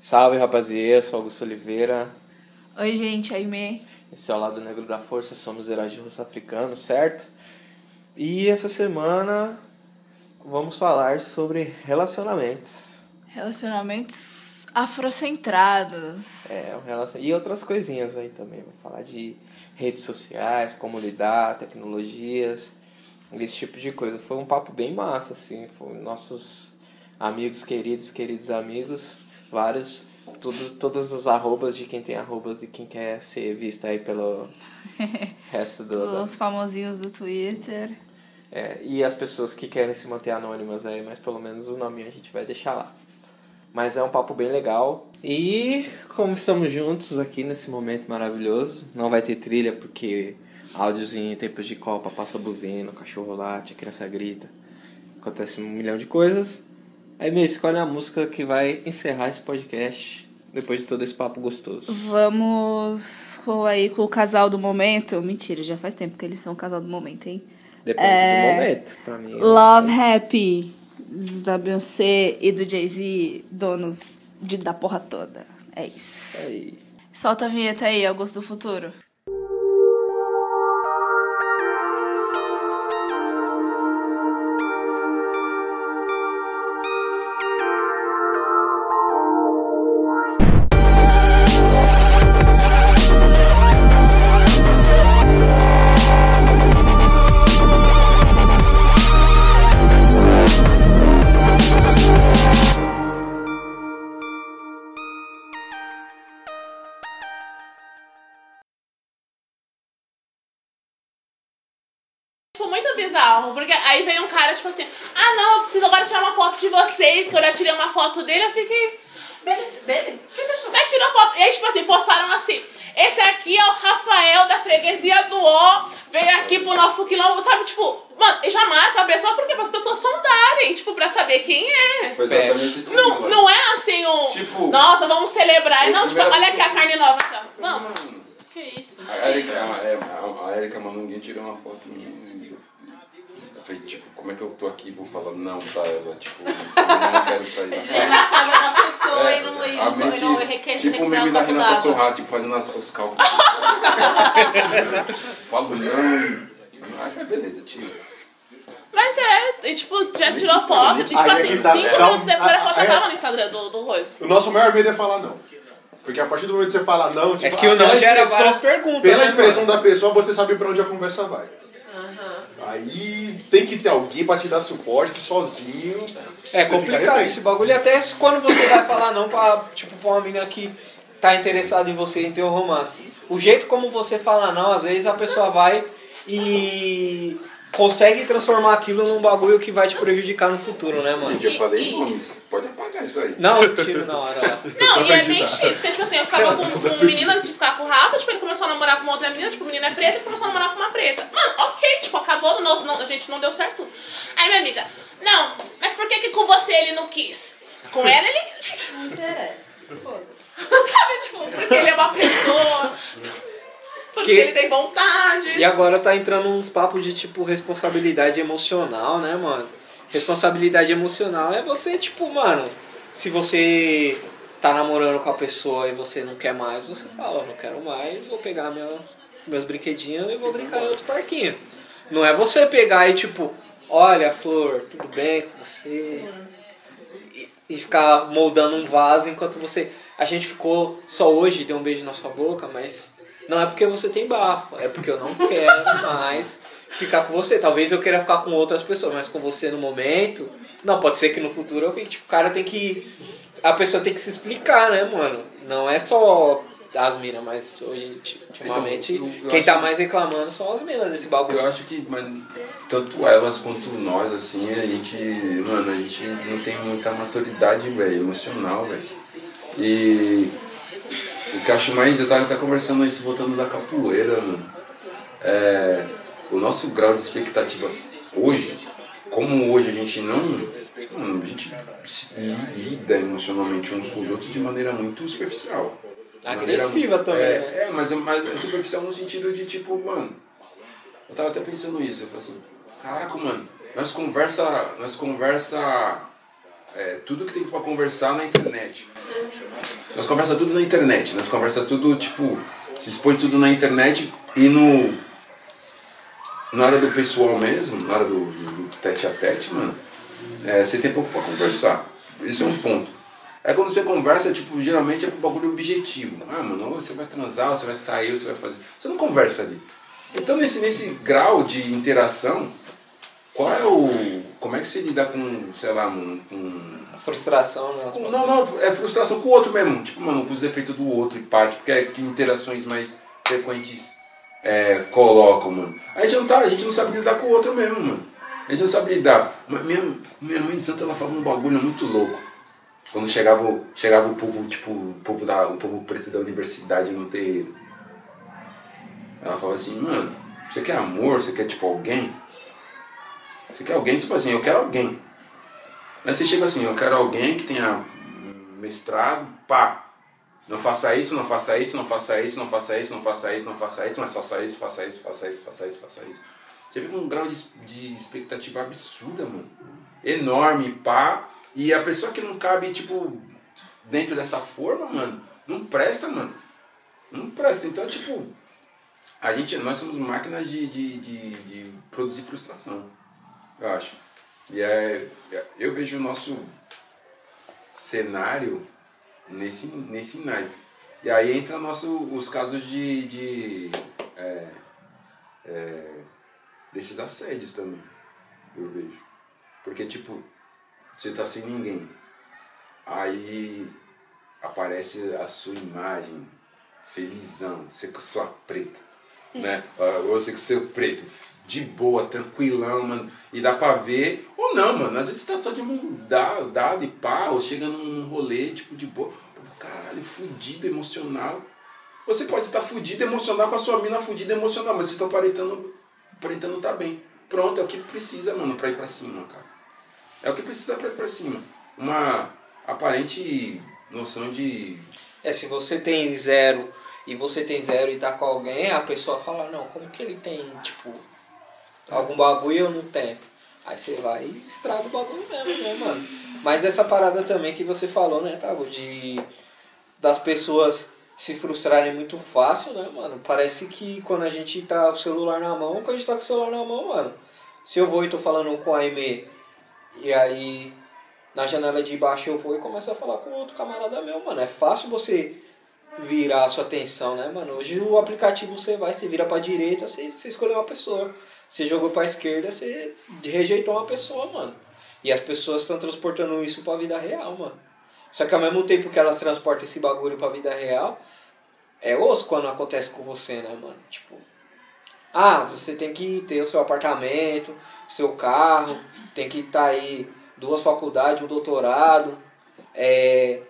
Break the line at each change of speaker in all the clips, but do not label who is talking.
Salve rapaziada, eu sou Augusto Oliveira.
Oi, gente, Aimee.
Esse é o Lado Negro da Força, somos heróis de russo africano, certo? E essa semana vamos falar sobre relacionamentos.
Relacionamentos afrocentrados.
É, um relacion... e outras coisinhas aí também. Vamos falar de redes sociais, como lidar, tecnologias, esse tipo de coisa. Foi um papo bem massa, assim. Foi nossos amigos queridos, queridos amigos, vários, todos, todas as arrobas de quem tem arrobas e quem quer ser visto aí pelo resto do.
Os famosinhos do Twitter.
É, e as pessoas que querem se manter anônimas aí, mas pelo menos o nome a gente vai deixar lá. Mas é um papo bem legal. E como estamos juntos aqui nesse momento maravilhoso, não vai ter trilha porque áudiozinho em tempos de Copa passa buzina, o cachorro late, a criança grita. Acontece um milhão de coisas. Aí, Mê, escolhe a música que vai encerrar esse podcast depois de todo esse papo gostoso.
Vamos com, aí com o casal do momento. Mentira, já faz tempo que eles são o casal do momento, hein?
Depende
É,
do momento, pra mim.
Love Happy, da Beyoncé e do Jay-Z, donos de, da porra toda. É isso.
Aí.
Solta a vinheta aí, Augusto do Futuro.
De vocês, que eu já tirei uma foto dele, eu fiquei. Deixa dele? Que deixa Mas tirou foto. E aí, tipo assim, postaram assim. Esse aqui é o Rafael da freguesia do O, veio aqui pro nosso quilombo, sabe? Tipo, mano, e já marca a pessoa porque para as pessoas sondarem, tipo, pra saber quem é.
Foi exatamente isso
Não, não é assim um.
Tipo,
Nossa, vamos celebrar. Não, tipo, olha aqui a carne nova. Então. Vamos.
Mano,
Que isso?
A Erika, a, a, a Erika Manunguinha tirou uma foto minha. Eu falei, tipo, como é que eu tô aqui e vou falar não pra ela? Tipo, eu não quero sair da
Você na casa da pessoa
É,
e não, e
a
não,
mente-
e não requer
Tipo o meme
um
da Renata. Sorra, tipo, fazendo as- os cálculos. Falo não. Foi beleza, tira.
Mas é, e, tipo, já
Gente,
tirou foto. E, tipo
Aí é
assim,
tá,
cinco minutos depois a foto já
aí é-
tava no Instagram do, do Rosa.
O nosso maior medo é falar não. Porque a partir do momento que você fala não, tipo,
É que o não
pela
gera várias perguntas,
Pela
né,
expressão da pessoa, você sabe pra onde a conversa vai. Aí tem que ter alguém pra te dar suporte sozinho.
É complicado esse bagulho. E até quando você vai falar não pra, tipo, pra uma menina que tá interessada em você, em ter um romance. O jeito como você fala não, às vezes a pessoa vai e consegue transformar aquilo num bagulho que vai te prejudicar no futuro, né, mano?
Gente, eu falei nomes. Pode apagar isso aí.
Não, eu tiro na hora lá.
Não, e é bem X, porque, tipo assim, eu ficava com, com um menino antes de ficar com o Rafa, tipo, ele começou a namorar com uma outra menina, tipo, o menino é preto, ele começou a namorar com uma preta. Mano, ok, tipo, acabou, não, não, a gente não deu certo. Aí minha amiga, não, mas por que que com você ele não quis? Com ela ele...
Não interessa.
Sabe, tipo, porque ele é uma pessoa... Porque
Que-
ele tem vontade.
E agora tá entrando uns papos de, tipo, responsabilidade emocional, né, mano? Responsabilidade emocional é você, tipo, mano, se você tá namorando com a pessoa e você não quer mais, você fala, eu não quero mais, vou pegar minha, meus brinquedinhos e vou brincar em outro parquinho. Não é você pegar e, tipo, olha, Flor, tudo bem com você? E, e ficar moldando um vaso enquanto você. A gente ficou só hoje, deu um beijo na sua boca, mas não é porque você tem bafo, é porque eu não quero mais ficar com você. Talvez eu queira ficar com outras pessoas, mas com você no momento. Não, pode ser que no futuro eu fique. Tipo, o cara tem que. A pessoa tem que se explicar, né, mano? Não é só as minas, mas hoje, ultimamente,
Então, eu- eu
quem tá mais reclamando são as minas desse bagulho.
Eu acho que mas, tanto elas quanto nós, assim, a gente, mano, a gente não tem muita maturidade, velho, emocional, velho. E o que eu acho mais, eu tava até conversando isso voltando da capoeira, mano. É, o nosso grau de expectativa hoje, como hoje a gente não. Mano, a gente lida emocionalmente uns com os outros de maneira muito superficial. De maneira-
Agressiva também,
é,
né?
É, mas, é- mas é superficial no sentido de tipo, mano. Eu tava até pensando isso, eu falei assim, caraca, mano, nós conversa. Nós conversa é, tudo que tem pra conversar na internet. Nós conversa tudo na internet, nós conversa tudo, tipo, se expõe tudo na internet e no. Na hora do pessoal mesmo, na hora do, do, tete a tete, mano, é, você tem pouco pra conversar. Esse é um ponto. É quando você conversa, tipo, geralmente é com bagulho objetivo. Ah, mano, você vai transar, você vai sair, você vai fazer. Você não conversa ali. Então nesse, nesse grau de interação, qual é o. Como é que você lida com, sei lá, um, com
Frustração, né?
não, não, é frustração com o outro mesmo. Tipo, mano, com os defeitos do outro e parte, porque é que interações mais frequentes é, colocam, mano. A gente não tá, a gente não sabe lidar com o outro mesmo, mano. A gente não sabe lidar. Mas Minha, minha mãe de santa, ela falava um bagulho muito louco. Quando chegava, o- chegava o povo, tipo, o povo, da, o povo preto da universidade no terreiro. Ela falava assim, mano, você quer amor? Você quer, tipo, alguém? Você quer alguém? Tipo assim, eu quero alguém. Mas você chega assim, eu quero alguém que tenha mestrado, pá. Não faça isso, não faça isso, não faça isso, não faça isso, não faça isso, não faça isso, mas faça isso, faça isso, faça isso, faça isso, faça isso. Você fica com um grau de, de expectativa absurda, mano. Enorme, pá. E a pessoa que não cabe, tipo, dentro dessa forma, mano, não presta, mano. Não presta. Então, tipo, a gente, nós somos máquinas de, de, de, de produzir frustração, eu acho. E é, eu vejo o nosso cenário nesse, nesse naipe. E aí entra nosso, os casos de, de é, é, desses assédios também, eu vejo. Porque, tipo, você tá sem ninguém. Aí aparece a sua imagem, felizão, você com sua preta, né? Ah, Você com seu preto, de boa, tranquilão, mano. E dá pra ver, ou não, mano. Às vezes tá só de mão dada, e pá, ou chega num rolê, tipo, de boa. Caralho, fudido, emocional. Você pode estar fudido emocional com a sua mina fudida emocional, mas vocês estão aparentando, aparentando tá bem. Pronto, é o que precisa, mano, pra ir pra cima, cara. É o que precisa pra ir pra cima. Uma aparente noção de.
É, se você tem zero e você tem zero e tá com alguém, a pessoa fala, não, como que ele tem, tipo, algum bagulho eu não? Aí você vai e estraga o bagulho mesmo, né, mano? Mas essa parada também que você falou, né, Tago, de das pessoas se frustrarem muito fácil, né, mano? Parece que quando a gente tá com o celular na mão, quando a gente tá com o celular na mão, mano, se eu vou e tô falando com a Aimee e aí na janela de baixo eu vou e começo a falar com outro camarada meu, mano. É fácil você virar a sua atenção, né, mano? Hoje o aplicativo você vai, você vira pra direita, você, você escolheu uma pessoa. Você jogou pra esquerda, você rejeitou uma pessoa, mano. E as pessoas estão transportando isso pra vida real, mano. Só que ao mesmo tempo que elas transportam esse bagulho pra vida real, é osso quando acontece com você, né, mano? Tipo, ah, você tem que ter o seu apartamento, seu carro, tem que estar aí duas faculdades, um doutorado. É,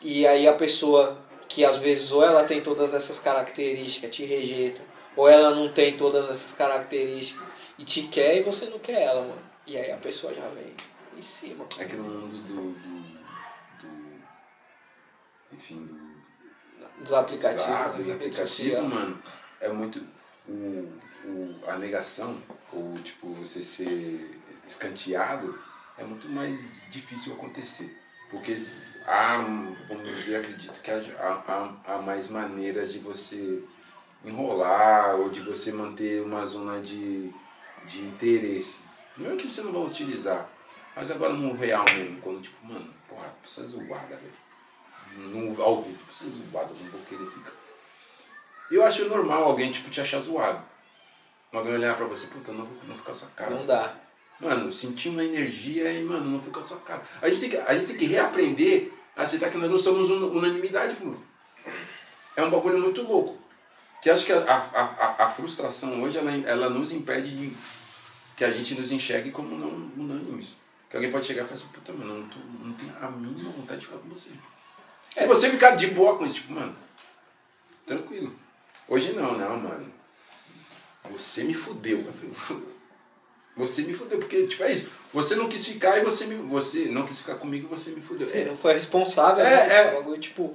e aí a pessoa que às vezes ou ela tem todas essas características, te rejeita, ou ela não tem todas essas características e te quer e você não quer ela, mano. E aí a pessoa já vem em cima.
É que no mundo do. do, do enfim, do.
Dos aplicativos, de
dos aplicativos,
social.
mano, é muito. O, o, a negação, ou tipo, você ser escanteado, é muito mais difícil acontecer. Porque há, vamos dizer, acredito que há, há, há mais maneiras de você enrolar ou de você manter uma zona de, de interesse. Não é que você não vai utilizar, mas agora no real mesmo, quando tipo, mano, porra, precisa zoada, velho. Ao vivo, precisa zoada, não vou querer ficar. Eu acho normal alguém, tipo, te achar zoado. Alguém olhar pra você, puta, não, não fica sua cara.
Não dá.
Mano, sentir uma energia e, mano, não fica só cara. A gente tem que, a gente tem que reaprender a aceitar que nós não somos un- unanimidade, mano. É um bagulho muito louco. Que acho que a, a, a, a frustração hoje, ela, ela nos impede de que a gente nos enxergue como não unânimes. Que alguém pode chegar e falar assim, puta, mano, não, tô, não tenho a mínima vontade de ficar com você. E você ficar de boa com isso, tipo, mano, tranquilo. Hoje não, não, mano. Você me fudeu. Eu falei, Você me fudeu, porque, tipo, é isso. Você não quis ficar e você me. Você não quis ficar comigo e você me fudeu.
Você
É,
não foi responsável,
É,
né?
é.
Bagulho, tipo.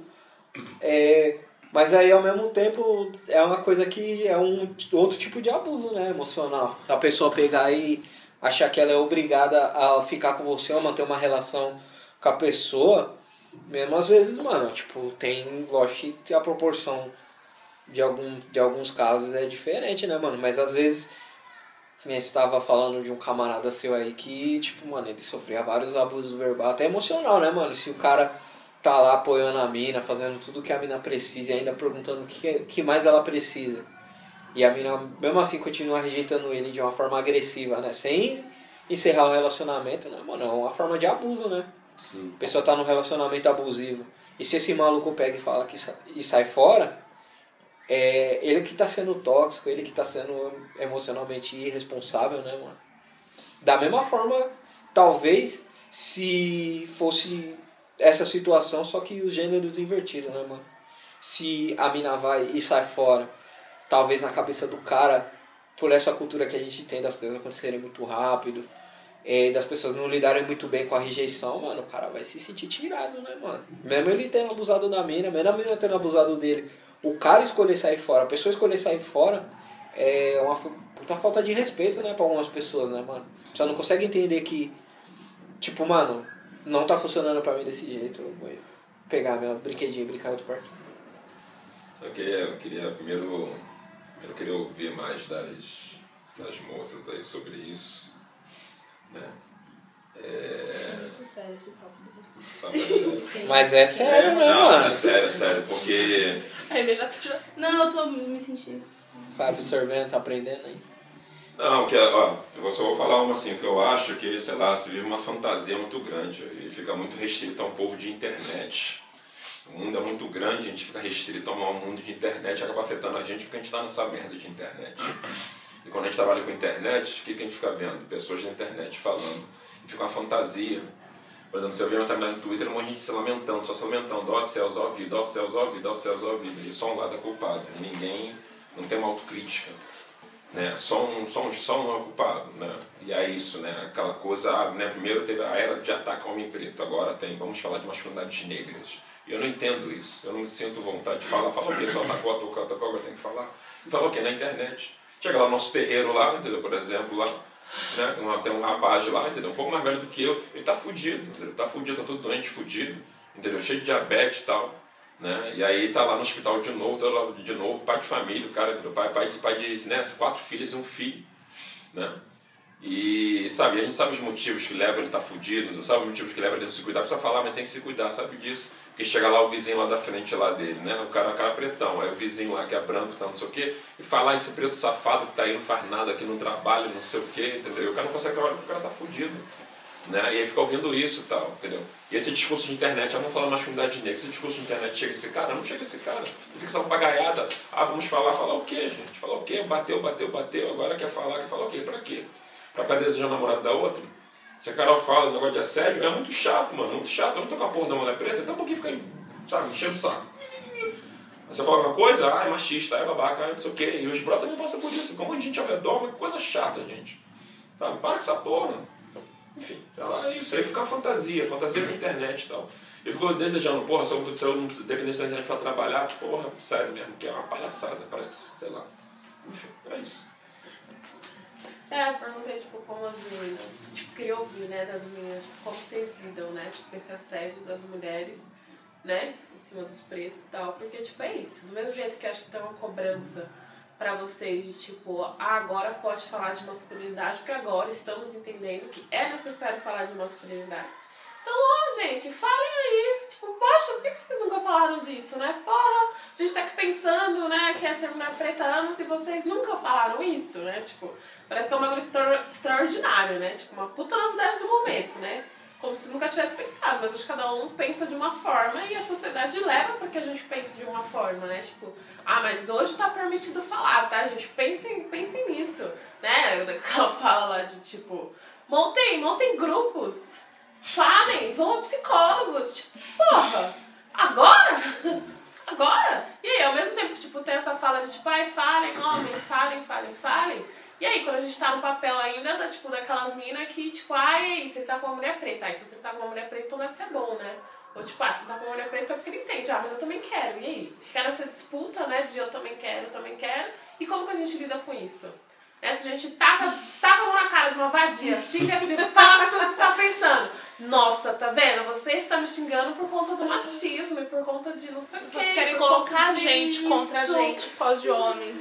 É, mas aí ao mesmo tempo é uma coisa que é um outro tipo de abuso, né? Emocional. A pessoa pegar e achar que ela é obrigada a ficar com você ou manter uma relação com a pessoa, mesmo às vezes, mano, tipo, tem, lógico que a proporção de, algum, de alguns casos é diferente, né, mano? Mas às vezes, que nem estava falando de um camarada seu aí que, tipo, mano, ele sofria vários abusos verbais, até emocional, né, mano? Se o cara tá lá apoiando a mina, fazendo tudo que a mina precisa e ainda perguntando o que, que mais ela precisa. E a mina, mesmo assim, continua rejeitando ele de uma forma agressiva, né? Sem encerrar o relacionamento, né, mano? É uma forma de abuso, né?
Sim.
A pessoa tá num relacionamento abusivo. E se esse maluco pega e fala que sa- e sai fora, é ele que tá sendo tóxico, ele que tá sendo emocionalmente irresponsável, né, mano? Da mesma forma, talvez, se fosse essa situação, só que os gêneros invertidos, né, mano? Se a mina vai e sai fora, talvez na cabeça do cara, por essa cultura que a gente tem das coisas acontecerem muito rápido, é, das pessoas não lidarem muito bem com a rejeição, mano, o cara vai se sentir tirado, né, mano? Mesmo ele tendo abusado da mina, mesmo a mina tendo abusado dele, o cara escolher sair fora, a pessoa escolher sair fora, é uma puta falta de respeito, né, pra algumas pessoas, né, mano? Você não consegue entender que, tipo, mano, não tá funcionando pra mim desse jeito, eu vou pegar meu brinquedinho e brincar outro parque.
Só que eu queria primeiro. Eu queria ouvir mais das, das moças aí sobre isso. Né? É.
Muito sério esse papo
tá.
Mas é sério, né,
Não,
mano?
é sério, é sério, porque.
Aí já
Não, eu tô me sentindo.
Tá absorvendo, tá aprendendo aí.
Não, que, ó, eu só vou falar uma assim, que eu acho que, sei lá, se vive uma fantasia muito grande e fica muito restrito a um povo de internet. O mundo é muito grande, a gente fica restrito a um mundo de internet e acaba afetando a gente porque a gente está nessa merda de internet. E quando a gente trabalha com internet, o que, que a gente fica vendo? Pessoas da internet falando. E fica uma fantasia. Por exemplo, você vê uma timeline no Twitter, um monte de gente se lamentando, só se lamentando, ó céus, ó vida, ó céus, ó vida, ó céus, ó vida. E só um lado é culpado. E ninguém, não tem uma autocrítica né? Só um, só um, só um é culpado, né? E é isso, né? Aquela coisa, ah, né? Primeiro teve a era de ataque ao homem preto, agora tem, vamos falar de masculinidades negras. E eu não entendo isso, eu não me sinto vontade de falar. Fala o quê? Só atacou, atacou, atacou, agora tem que falar. Fala o quê? Na internet. Chega lá no nosso terreiro lá, entendeu? Por exemplo, lá, né? Uma- Tem um rapaz lá, entendeu? Um pouco mais velho do que eu, ele tá fudido, entendeu? Tá fudido, tá todo doente, fudido, entendeu? Cheio de diabetes e tal. Né? E aí tá lá no hospital de novo, tá lá de novo, pai de família, o cara, entendeu? pai, pai, de, pai de né? quatro filhos e um filho, né? E sabe, a gente sabe os motivos que levam ele a estar fudido, não sabe os motivos que levam ele a não se cuidar, precisa falar, mas tem que se cuidar, sabe disso. Porque chega lá o vizinho lá da frente lá dele, né? O cara, o cara pretão, aí o vizinho lá que é branco, tá, não sei o quê, e falar esse preto safado que tá aí, não faz nada aqui, não trabalha, não sei o quê, entendeu? E o cara não consegue trabalhar porque o cara tá fudido. Né? E aí fica ouvindo isso e tal, entendeu? E esse discurso de internet, ah, vamos falar masculinidade negra, esse discurso de internet chega esse cara, não chega esse cara. Por que essa papagaiada? Ah, vamos falar, falar o quê, gente? Falar o quê? Bateu, bateu, bateu, agora quer falar, quer falar o quê? Pra quê? Pra ficar desejando o namorado da outra? Se a Carol fala negócio de assédio, é muito chato, mano, muito chato. Eu não tô com a porra da mulher preta, então por que fica, sabe, enchendo o saco? Aí você fala alguma coisa, ah, é machista, é babaca, ah, não sei o quê. E os brothers também passam por isso, com monte de gente ao redor, que coisa chata, gente. Sabe, para essa porra. Enfim, ela, é isso aí fica uma fantasia, fantasia da internet e tal. Eu fico desejando, porra, se eu, se eu não dependesse da internet pra trabalhar, porra, sério mesmo, que é uma palhaçada, parece que, sei lá. Enfim, é isso.
É, eu perguntei, tipo, como as meninas, tipo, queria ouvir, né, das meninas, tipo, como vocês lidam, né, tipo, esse assédio das mulheres, né, em cima dos pretos e tal, porque, tipo, é isso, do mesmo jeito que acho que tem uma cobrança pra vocês, de, tipo, ah, agora pode falar de masculinidade, porque agora estamos entendendo que é necessário falar de masculinidades. Então, ó, gente, falem aí, tipo, poxa, por que vocês nunca falaram disso, né? Porra, a gente tá aqui pensando, né, que é ser mulher preta há anos e vocês nunca falaram isso, né? Tipo, parece que é um bagulho extra- extraordinário, né? Tipo, uma puta novidade do momento, né? Como se nunca tivesse pensado, mas acho que cada um pensa de uma forma e a sociedade leva pra que a gente pense de uma forma, né? Tipo, ah, mas hoje tá permitido falar, tá, gente? Pensem, pensem nisso, né? Ela fala lá de tipo, montem, montem grupos, falem, vão a psicólogos, tipo, porra, agora? Agora? E aí, ao mesmo tempo tipo, tem essa fala de tipo, ai, falem, homens, falem, falem, falem. E aí, quando a gente tá no papel ainda, da, tipo, daquelas minas que, tipo, ai, você tá com uma mulher preta. Ah, então você tá com uma mulher preta, então deve ser bom, né? Ou tipo, ah, você tá com uma mulher preta é porque ele entende. Ah, mas eu também quero. E aí? Ficar nessa disputa, né, de eu também quero, eu também quero. E como que a gente lida com isso? Se a gente taca, taca a mão na cara de uma vadia, xinga, fala tudo que tá pensando. Nossa, tá vendo? Você está me xingando por conta do machismo e por conta de não sei o quê.
Vocês querem colocar a gente
disso.
contra a gente, causa de homem.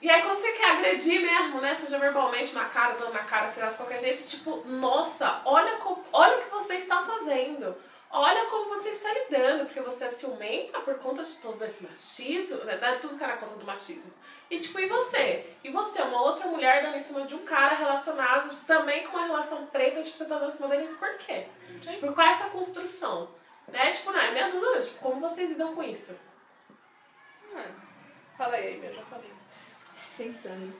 E aí quando você quer agredir mesmo, né? Seja verbalmente na cara, dando na cara, sei lá, de qualquer jeito, tipo, nossa, olha, olha o que você está fazendo. Olha como você está lidando, porque você é ciumenta por conta de todo esse machismo, né? Tudo que era conta do machismo. E tipo, e você? E você, uma outra mulher dando em cima de um cara relacionado também com uma relação preta, tipo, você tá dando em cima dele por quê? Tipo, qual é essa construção? Né? Tipo, não, é minha dúvida, mesmo, tipo, como vocês lidam com isso?
Fala aí, eu já falei.
Pensando.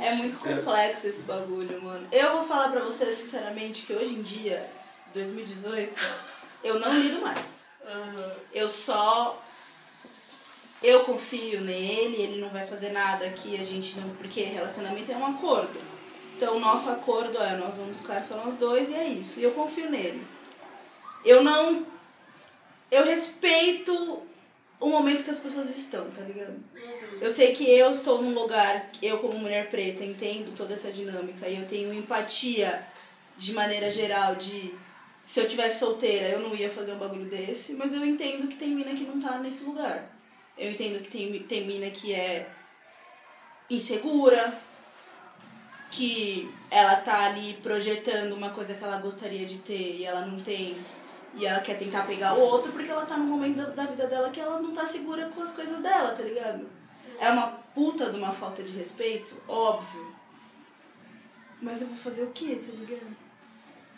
É muito complexo esse bagulho, mano. Eu vou falar pra você, sinceramente, que hoje em dia, 2018, eu não lido mais. Eu só. Eu confio nele, ele não vai fazer nada aqui, a gente não. Porque relacionamento é um acordo. Então o nosso acordo é nós vamos ficar só nós dois e é isso. E eu confio nele. Eu não. Eu respeito o momento que as pessoas estão, tá ligado? Eu sei que eu estou num lugar, eu como mulher preta entendo toda essa dinâmica e eu tenho empatia de maneira geral de se eu tivesse solteira eu não ia fazer um bagulho desse, mas eu entendo que tem mina que não tá nesse lugar. Eu entendo que tem, tem mina que é insegura, que ela tá ali projetando uma coisa que ela gostaria de ter e ela não tem. E ela quer tentar pegar o outro porque ela tá num momento da, da vida dela que ela não tá segura com as coisas dela, tá ligado? É uma puta de uma falta de respeito, óbvio. Mas eu vou fazer o quê, tá ligado?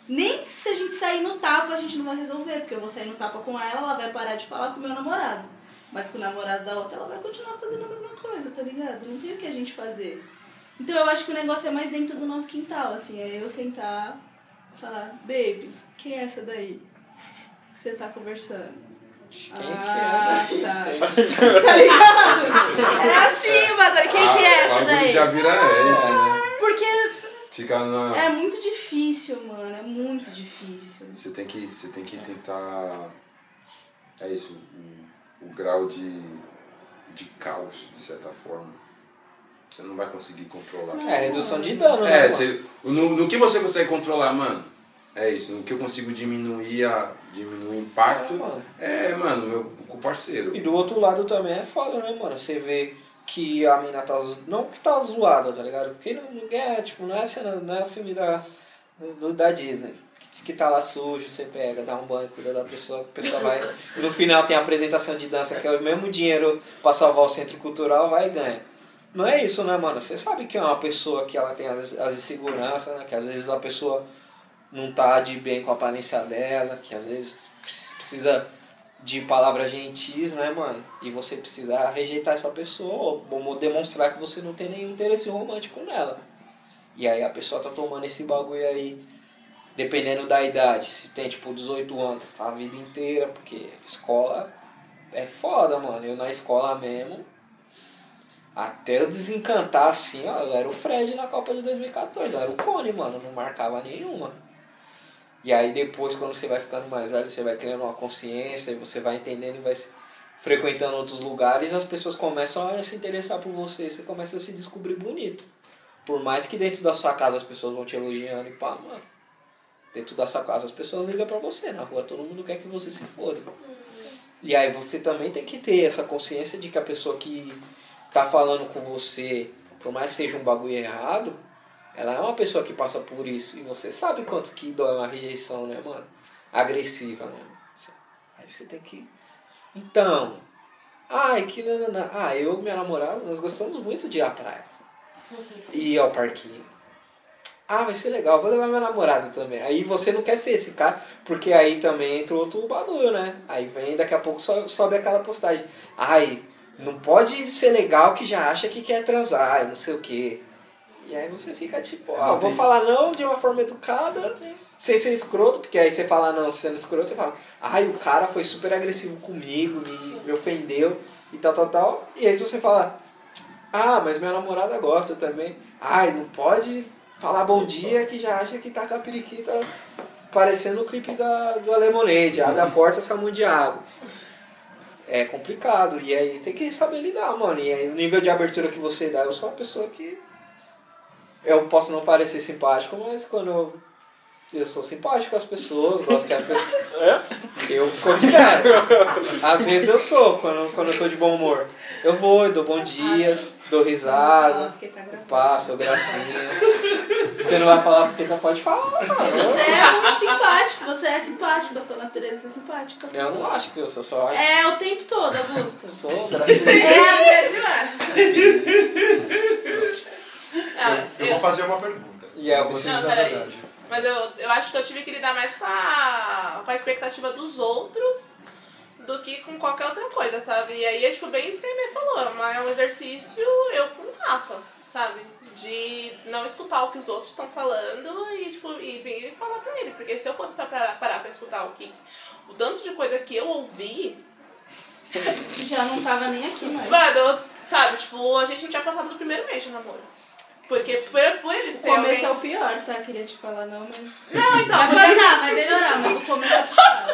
Nem se a gente sair no tapa a gente não vai resolver, porque eu vou sair no tapa com ela, ela vai parar de falar com o meu namorado. Mas com o namorado da outra ela vai continuar fazendo a mesma coisa, tá ligado? Não tem o que a gente fazer. Então eu acho que o negócio é mais dentro do nosso quintal, assim, é eu sentar e falar, baby, quem é essa daí? Que você tá conversando?
Quem
Ah,
que é?
tá.
Sei-
Tá ligado? É assim o bagulho. Quem que é essa
Ah, bagulho
daí?
já vira esse, né?
Porque
Fica na...
é muito difícil, mano. É muito difícil.
Você tem que, você tem que tentar. É isso, o, grau de, de caos, de certa forma. Você não vai conseguir controlar.
É, redução de dano, né?
É,
mano?
você, no, no que você consegue controlar, mano, é isso. No que eu consigo diminuir, a, diminuir o impacto,
É, mano.
é, mano, meu, com o parceiro.
E do outro lado também é foda, né, mano? Você vê que a mina tá. Não que tá zoada, tá ligado? Porque ninguém é, tipo, não é cena, não é o filme da, do, da Disney. Que, tá lá sujo, você pega, dá um banho, cuida da pessoa, a pessoa vai. No final tem a apresentação de dança, que é o mesmo dinheiro pra salvar o centro cultural, vai e ganha. Não é isso, né, mano? Você sabe que é uma pessoa que ela tem as, as inseguranças, né? Que às vezes a pessoa não tá de bem com a aparência dela, que às vezes precis- precisa de palavras gentis, né, mano? E você precisa rejeitar essa pessoa ou demonstrar que você não tem nenhum interesse romântico nela. E aí a pessoa tá tomando esse bagulho aí, dependendo da idade, se tem tipo 18 anos, tá a vida inteira, porque escola é foda, mano. Eu na escola mesmo, até eu desencantar assim, ó, eu era o Fred na Copa de 2014, eu era o Cone, mano, não marcava nenhuma. E aí depois, quando você vai ficando mais velho, você vai criando uma consciência e você vai entendendo e vai frequentando outros lugares, as pessoas começam a se interessar por você, você começa a se descobrir bonito. Por mais que dentro da sua casa as pessoas vão te elogiando e pá, mano. Dentro da sua casa as pessoas ligam pra você, na rua todo mundo quer que você se foda. E aí você também tem que ter essa consciência de que a pessoa que tá falando com você, por mais que seja um bagulho errado, ela é uma pessoa que passa por isso. E você sabe quanto que dói uma rejeição, né, mano? Agressiva, né? Aí você tem que. Então. Ai, que nanana. Ah, eu e minha namorada, nós gostamos muito de ir à praia. E ir ao parquinho. Ah, vai ser legal, vou levar minha namorada também. Aí você não quer ser esse cara, porque aí também entra outro bagulho, né? Aí vem, daqui a pouco so- sobe aquela postagem. Ai, não pode ser legal que já acha que quer transar, não sei o quê. E aí você fica tipo, ó, vou falar não de uma forma educada, sem ser escroto, porque aí você fala não sendo escroto, você fala, ai, o cara foi super agressivo comigo, me, me ofendeu e tal, tal, tal. E aí você fala, ah, mas minha namorada gosta também. Ai, não pode falar bom dia que já acha que tá com a periquita parecendo o clipe da, do Alemonade. Abre a porta, essa mão de água. é complicado. E aí tem que saber lidar, mano. E aí o nível de abertura que você dá, eu sou uma pessoa que. Eu posso não parecer simpático, mas quando eu. Eu sou simpático com as pessoas, gosto que as pessoas. Eu considero. Às vezes eu sou, quando, quando eu tô de bom humor. Eu vou, eu dou bom dia, dou risada,
tá
passo, gracinhas. Você não vai falar porque tá pode falar.
Você é muito simpático, você é simpático, a sua natureza é simpática.
Eu não acho que eu sou só.
É o tempo todo, Augusto.
Eu sou gracinha.
É, até demais. Não,
Eu vou fazer uma pergunta.
E é, você-
vocês,
Não,
verdade.
Mas eu, eu acho que eu tive que lidar mais com a, com a expectativa dos outros do que com qualquer outra coisa, sabe? E aí é tipo bem isso que a falou, mas é um exercício eu com o Rafa, sabe? De não escutar o que os outros estão falando e, tipo, e vir e falar pra ele. Porque se eu fosse pra parar, parar pra escutar o que. O tanto de coisa que eu ouvi,
Já não tava nem aqui mais.
mano, eu- sabe, tipo, a gente não tinha passado do primeiro mês de namoro. Porque por, por ele
O
ser.
começo é
alguém...
o pior, tá? Queria te falar não, mas...
Não, então,
Vai
porque-
passar, vai melhorar, mas o começo é puxado.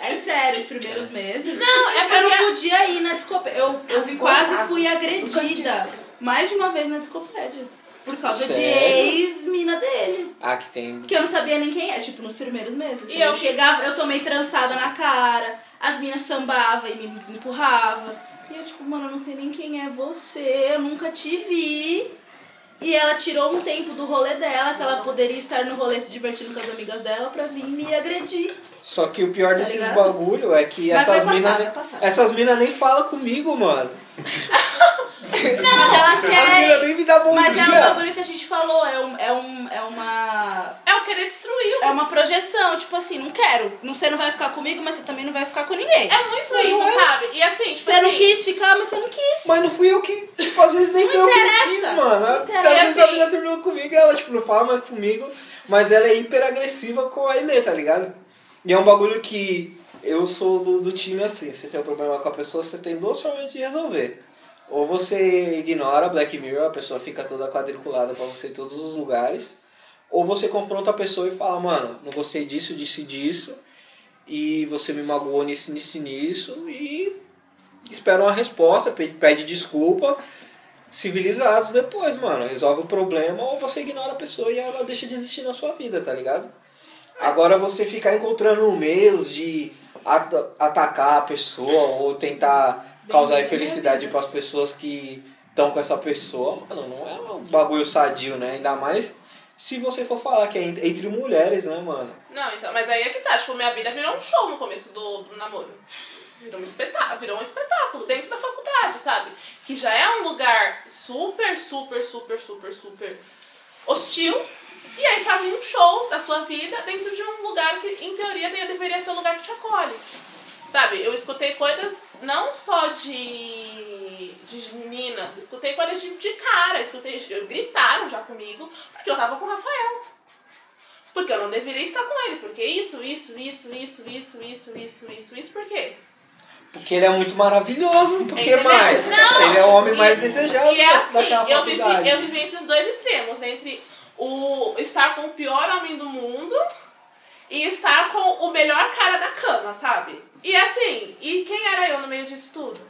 É sério, os primeiros meses.
Não, é
Eu
porque.
não podia ir na discopédia. Eu, eu quase fui agredida mais de uma vez na discopédia. Por causa de
Sério?
ex-mina dele.
Ah, que tem.
Que eu não sabia nem quem é, tipo, nos primeiros meses.
E
eu
eu-
chegava, eu tomei trançada na cara, as minas sambavam e me, me empurravam. E eu, tipo, mano, eu não sei nem quem é você, eu nunca te vi. E ela tirou um tempo do rolê dela, que ela poderia estar no rolê se divertindo com as amigas dela, pra vir me agredir.
Só que o pior
Tá
desses
ligado?
bagulho é que
Mas
essas minas.
passar.
Essas minas nem falam comigo, mano.
Mas elas
As
querem.
nem me dão bom
Mas é o
dia.
bagulho que a gente falou, é, um, é, um, é uma.
É o querer destruir.
É uma projeção, tipo assim, não quero. Não, você não vai ficar comigo, mas você também não vai ficar com ninguém.
É muito isso, sabe? E assim, tipo
não quis ficar, mas você não quis.
Mas não fui eu que, tipo, às vezes nem
Não
foi eu que quis, mano. Às vezes a menina terminou comigo e ela, tipo, não fala mais comigo, mas ela é hiper agressiva com a Aimee, tá ligado? E é um bagulho que eu sou do, do time assim, você tem um problema com a pessoa, você tem duas formas de resolver. Ou você ignora Black Mirror, a pessoa fica toda quadriculada pra você em todos os lugares. Ou você confronta a pessoa e fala, mano, não gostei disso, disso e disso. E você me magoou nisso, nisso nisso. E espera uma resposta, pede, pede desculpa. Civilizados depois, mano. Resolve o problema ou você ignora a pessoa e ela deixa de existir na sua vida, tá ligado? Agora você ficar encontrando meios de ata- atacar a pessoa ou tentar causar infelicidade para as pessoas que estão com essa pessoa, mano, não é um bagulho sadio, né? Ainda mais se você for falar que é en- entre mulheres, né, mano?
Não, então, mas aí é que tá. Tipo, minha vida virou um show no começo do, do namoro. Virou um, espetáculo, virou um espetáculo dentro da faculdade, sabe? Que já é um lugar super, super, super, super, super hostil. E aí fazem um show da sua vida dentro de um lugar que, em teoria, deveria ser o lugar que te acolhe. Sabe, eu escutei coisas não só de, de menina, eu escutei coisas de, de cara, escutei, eu, gritaram já comigo, porque eu tava com o Rafael. Porque eu não deveria estar com ele, porque isso, isso, isso, isso, isso, isso, isso, isso, isso, por quê?
Porque ele é muito maravilhoso, porque
Entendeu?
mais?
Não,
ele é o homem
e-
mais desejado
E é assim,
daquela
eu vivi, eu vivi entre os dois extremos, entre o estar com o pior homem do mundo e estar com o melhor cara da cama, sabe? E assim, e quem era eu no meio disso tudo?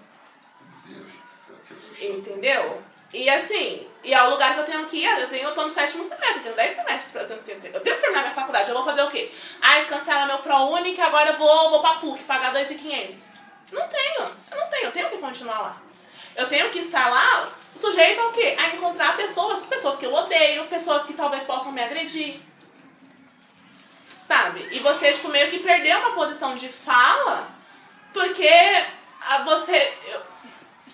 Entendeu? E assim, e é o lugar que eu tenho que ir. Eu, tenho, eu tô no sétimo semestre, eu tenho 10 semestres pra eu tenho, tenho- eu tenho que terminar minha faculdade. Eu vou fazer o quê? Ai, cancela meu ProUni que agora eu vou, vou pra PUC pagar 2.500. Não tenho, eu não tenho, eu tenho que continuar lá. Eu tenho que estar lá sujeito ao quê? A encontrar pessoas, pessoas que eu odeio, pessoas que talvez possam me agredir. Sabe? E você, tipo, meio que perdeu uma posição de fala porque a você. eu-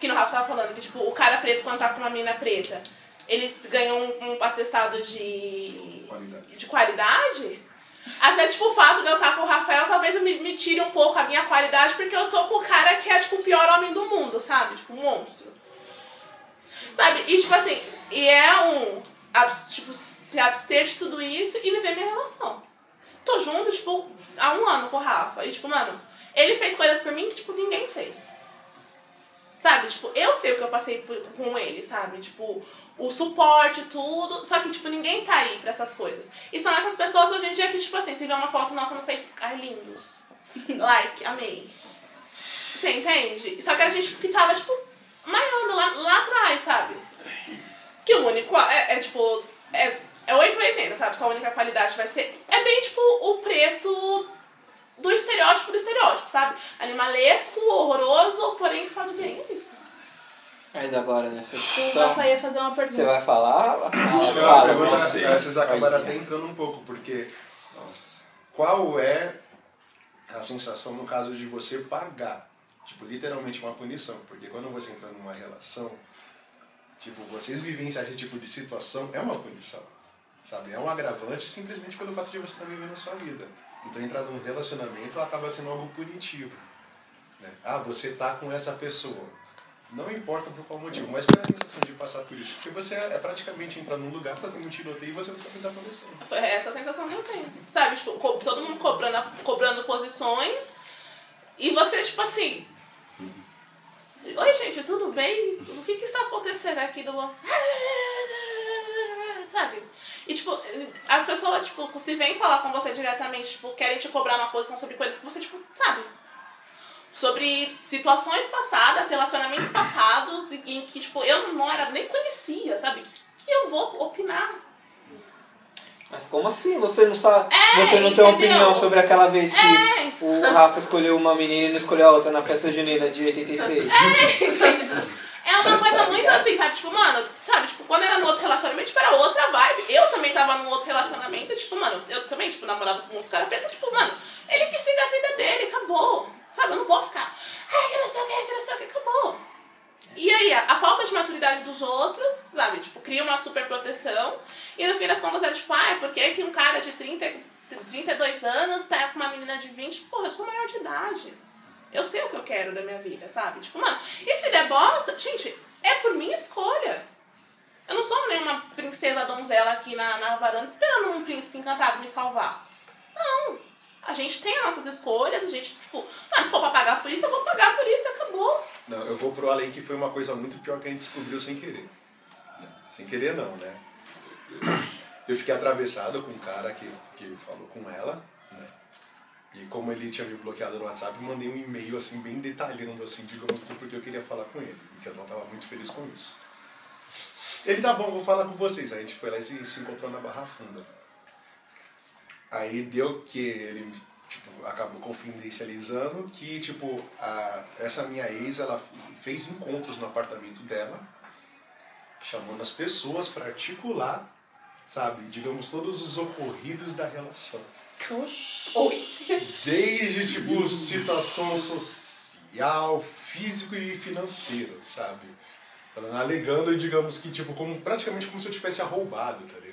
que no Rafa tava falando, que tipo, o cara preto quando tá com uma mina preta, ele ganha um, um atestado de.
Qualidade.
de qualidade. Às vezes, tipo, o fato de eu estar com o me, me tire um pouco a minha qualidade, porque eu tô com o cara que é, tipo, o pior homem do mundo, sabe? Tipo, um monstro. Sabe? E, tipo assim, e é um. Tipo, se abster de tudo isso e viver minha relação. Tô junto, tipo, há um ano com o Rafa. E, tipo, mano, ele fez coisas por mim que, tipo, ninguém fez. Sabe? Tipo, eu sei o que eu passei por- com ele, sabe? Tipo, o suporte, tudo. Só que, tipo, ninguém tá aí pra essas coisas. E são essas pessoas hoje em dia que, tipo assim, você vê uma foto nossa no Facebook, ai, lindos. Like, amei. Sim, entende? Só que a gente que tava, tipo, maiando lá, lá atrás, sabe? Que o único. É, é tipo. É, é 880, sabe? Só a única qualidade vai ser. É bem tipo o preto do estereótipo do estereótipo, sabe? Animalesco, horroroso, porém que fala bem é isso.
Mas agora nessa
O
discussão,
Rafa ia fazer uma pergunta.
você vai falar?
Não,
Fala,
a
fala,
pergunta,
você.
é, vocês acabaram até entrando um pouco, porque qual é a sensação no caso de você pagar? Tipo, literalmente uma punição. Porque quando você entra numa relação, tipo, vocês vivenciar esse tipo de situação é uma punição. Sabe? É um agravante simplesmente pelo fato de você estar vivendo a sua vida. Então entrar num relacionamento acaba sendo algo punitivo. né? Ah, você tá com essa pessoa. Não importa por qual motivo, mas qual é a sensação de passar por isso? Porque você é praticamente entrar num lugar, tá tendo um tiroteio e você não sabe o que tá acontecendo.
Foi essa sensação que eu tenho. Sabe, tipo, todo mundo cobrando, cobrando posições. E você, tipo assim. Oi, gente, tudo bem? O que que está acontecendo aqui do. Sabe? E, tipo, as pessoas, tipo, se vêm falar com você diretamente, tipo, querem te cobrar uma posição sobre coisas que você, tipo, sabe? Sobre situações passadas, relacionamentos passados, em que, tipo, eu não era, nem conhecia, sabe? Que eu vou opinar.
Mas como assim? Você não sabe.
É,
você não tem
entendeu?
opinião sobre aquela vez que
É.
o Rafa escolheu uma menina e não escolheu a outra na festa junina de 86?
É uma coisa muito assim, sabe? Tipo, mano, sabe? Tipo, quando era no outro relacionamento, tipo, era outra vibe. Eu também tava num outro relacionamento, tipo, mano, eu também, tipo, namorava com outro cara preto, tipo, mano, ele que siga a vida dele, acabou. Sabe? Eu não vou ficar, ai, que não que, que que, acabou. E aí, a, falta de maturidade dos outros, sabe? Tipo, cria uma super proteção. E no fim das contas é tipo, ai, por que, que um cara de 30, 32 anos tá com uma menina de 20? Porra, eu sou maior de idade. Eu sei o que eu quero da minha vida, sabe? Tipo, mano, e se der bosta, gente, é por minha escolha. Eu não sou nenhuma princesa donzela aqui na, na varanda esperando um príncipe encantado me salvar. Não. A gente tem as nossas escolhas, a gente, tipo, ah, se for pra pagar por isso, eu vou pagar por isso acabou.
Não, eu vou pro além que foi uma coisa muito pior que a gente descobriu sem querer. Sem querer não, né? Eu fiquei atravessado com um cara que, que falou com ela? E como ele tinha me bloqueado no WhatsApp, eu mandei um e-mail assim, bem detalhando, assim, digamos, porque eu queria falar com ele. Porque eu não estava muito feliz com isso. Ele, tá bom, vou falar com vocês. Aí a gente foi lá e se, se encontrou na Barra Funda. Aí deu que ele tipo, acabou confidencializando que, tipo, a, essa minha ex, ela fez encontros no apartamento dela, chamando as pessoas para articular, sabe, digamos, todos os ocorridos da relação. Desde, tipo, situação social, físico e financeiro, sabe? Alegando, digamos que, tipo, como, praticamente como se eu tivesse roubado, tá?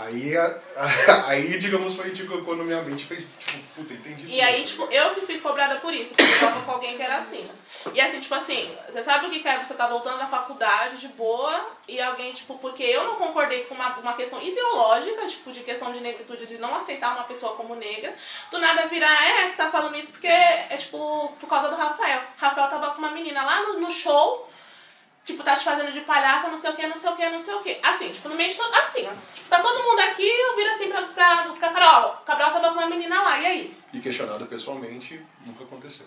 Aí, a- aí, digamos, foi tipo, quando minha mente fez, tipo, puta, entendi.
E
tudo,
aí, tipo, eu que fui cobrada por isso, porque eu tava com alguém que era assim. E assim, tipo assim, você sabe o que que é você tá voltando da faculdade de boa e alguém, tipo, porque eu não concordei com uma, uma questão ideológica, tipo, de questão de negritude, de não aceitar uma pessoa como negra, do nada virar, é, você tá falando isso porque é, tipo, por causa do Rafael. Rafael tava com uma menina lá no, no show, tipo, tá te fazendo de palhaça, não sei o que, não sei o que, não sei o que. Assim, tipo, no meio de todo. Assim, ó. Tipo, tá todo mundo aqui, eu viro assim pra, pra, pra Carol. Cabral tava com uma menina lá, e aí?
E questionado pessoalmente, nunca aconteceu.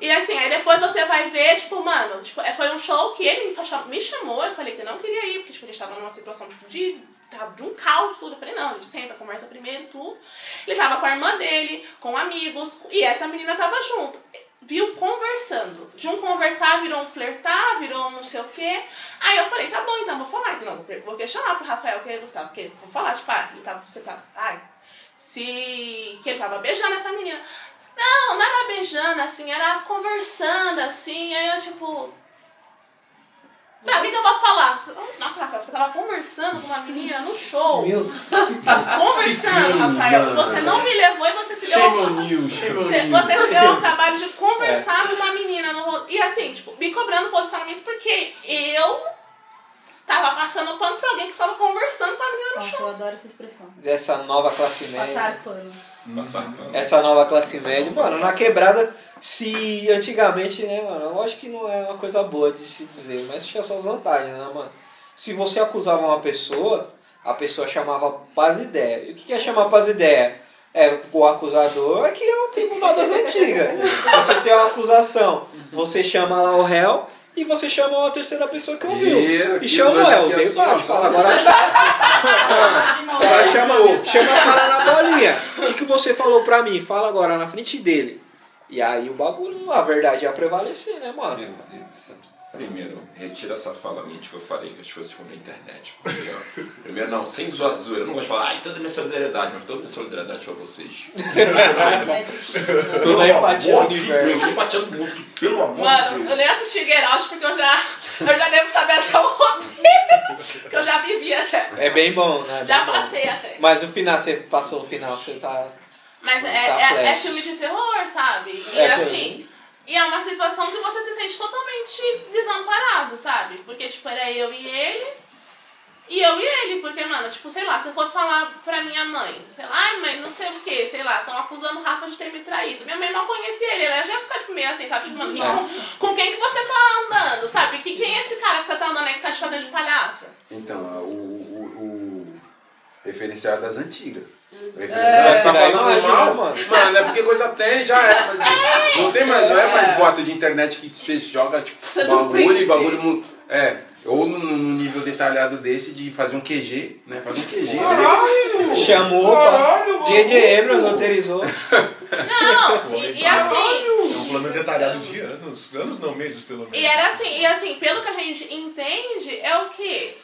E assim, aí depois você vai ver, tipo, mano, tipo, é, foi um show que ele me chamou, eu falei que eu não queria ir, porque tipo, a gente tava numa situação tipo, de, tava de um caos, tudo. Eu falei, não, a gente senta, conversa primeiro, tudo. Ele tava com a irmã dele, com amigos, e essa menina tava junto. Viu conversando. De um conversar virou um flertar, virou um não sei o quê. Aí eu falei, tá bom, então vou falar. Não, vou- questionar pro Rafael que ele gostava, porque vou falar, tipo, ah, ele tava, você tá. Ai, se. que ele tava beijando essa menina. Não, não era beijando, assim, era conversando, assim, aí eu, tipo... Tá, o que que eu vou falar? Nossa, Rafael, você tava conversando com uma menina no show.
Meu
Conversando, Rafael. Você não me levou e você se deu...
Shame on you, shame on
Você, você se deu ao trabalho de conversar com uma menina no E assim, tipo, me cobrando posicionamento porque eu tava passando pano pra alguém que estava conversando com a menina no
Nossa,
show.
eu adoro essa expressão.
dessa nova classe média.
Passar pano.
Passar pano.
essa nova classe média. Mano, na quebrada, se antigamente, né, mano, lógico que não é uma coisa boa de se dizer, mas tinha suas vantagens, né, mano? Se você acusava uma pessoa, a pessoa chamava paz ideia. E o que é chamar paz ideia? É, o acusador que é o tribunal das antigas. Você tem uma acusação, você chama lá o réu e você chama uma terceira pessoa que ouviu.
E
E, chama o
dois
réu,
aqui
dei
assim,
bate,
ó,
fala
só-
agora. Agora chama, chama o cara na bolinha. O que, que você falou pra mim? Fala agora na frente dele. E aí o bagulho, a verdade ia prevalecer, né, mano?
Meu Deus. Primeiro, retira essa fala minha de que eu falei que as coisas ficam na internet. ó, Primeiro, não, sem zoar zoeira. Eu não gosto de falar, ai, toda minha solidariedade, mas toda minha solidariedade pra vocês.
É?
Toda a empatia do
de
universo.
Deus, empatia do mundo, que pelo amor de
Mano,
Deus.
eu nem assisti Get Out porque eu já, eu já devo saber até o roteiro. Que eu já vivi até.
É bem bom, né?
Já
Bem bom.
passei até.
Mas o final, você passou o final, você tá.
Mas é,
Tá
é, é
flash.
filme de terror, sabe? E
É,
assim. E é uma situação que você se sente totalmente desamparado, sabe? Porque, tipo, era eu e ele. E eu e ele, porque, mano, tipo, sei lá, se eu fosse falar pra minha mãe, sei lá, ai mãe, não sei o que, sei lá, estão acusando o Rafa de ter me traído. Minha mãe mal conhecia ele, ela já ia ficar, tipo, meio assim, sabe? Tipo, mano, com, com quem que você tá andando, sabe? Que, quem é esse cara que você tá andando aí que tá te fazendo de palhaça?
Então, o, o, o referencial das antigas. O
É,
referencial tá
daí
falando mal,
mano.
mano. é porque coisa tem, já é. Mas, não tem mais, não é mais boato de internet que você joga tipo,
Precisa de um
bagulho bagulho. É, ou num, num nível detalhado desse de fazer um QG, né? Fazer um QG.
Chamou, pra... J.J. Abrams autorizou.
Não, e, e assim.
É um plano detalhado de anos. Anos não, meses pelo menos.
E era assim, e assim, pelo que a gente entende, é o quê?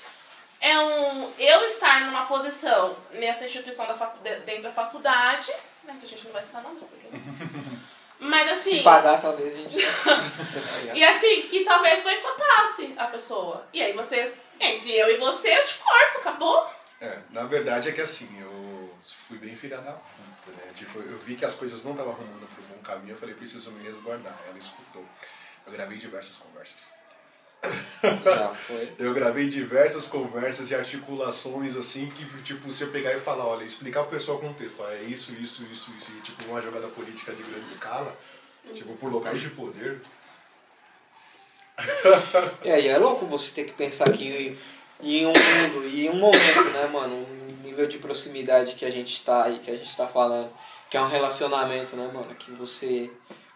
É um eu estar numa posição nessa instituição da dentro da faculdade, né? Que a gente não vai citar nomes, porque. Mas assim.
Se pagar, talvez a gente.
E assim, que talvez boicotasse a pessoa. E aí você, entre eu e você, eu te corto, acabou?
É, na verdade é que assim, eu fui bem filha da puta, né? Tipo, eu vi que as coisas não estavam arrumando pro bom caminho, eu falei, preciso me resguardar. Ela escutou. Eu gravei diversas conversas.
Já foi.
Eu gravei diversas conversas e articulações assim que, tipo, você pegar e falar, olha, explicar pro pessoal o contexto, ó, é isso, isso, isso, isso, e tipo, uma jogada política de grande escala, tipo, por locais de poder.
E aí é louco você ter que pensar que em um mundo e em um momento, né, mano? Um nível de proximidade que a gente tá aí, que a gente tá falando, que é um relacionamento, né, mano? Que você,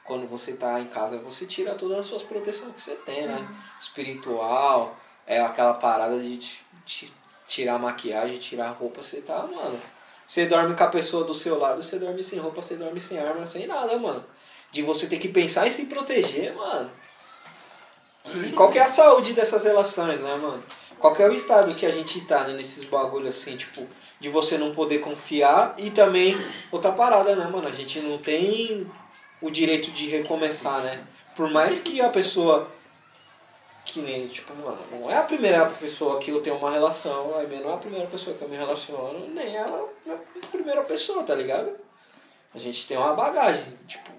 quando você tá em casa, você tira todas as suas proteções que você tem, né? Espiritual, é aquela parada de te- tirar maquiagem, tirar roupa, você tá, mano. Você dorme com a pessoa do seu lado, você dorme sem roupa, você dorme sem arma, sem nada, mano. De você ter que pensar em se proteger, mano. E qual que é a saúde dessas relações, né, mano? Qual que é o estado que a gente tá, né, nesses bagulho assim, tipo, de você não poder confiar e também outra parada, né, mano? A gente não tem o direito de recomeçar, né? Por mais que a pessoa que nem, tipo, mano, não é a primeira pessoa que eu tenho uma relação, a Aimee não é a primeira pessoa que eu me relaciono, nem ela é a primeira pessoa, tá ligado? A gente tem uma bagagem, tipo,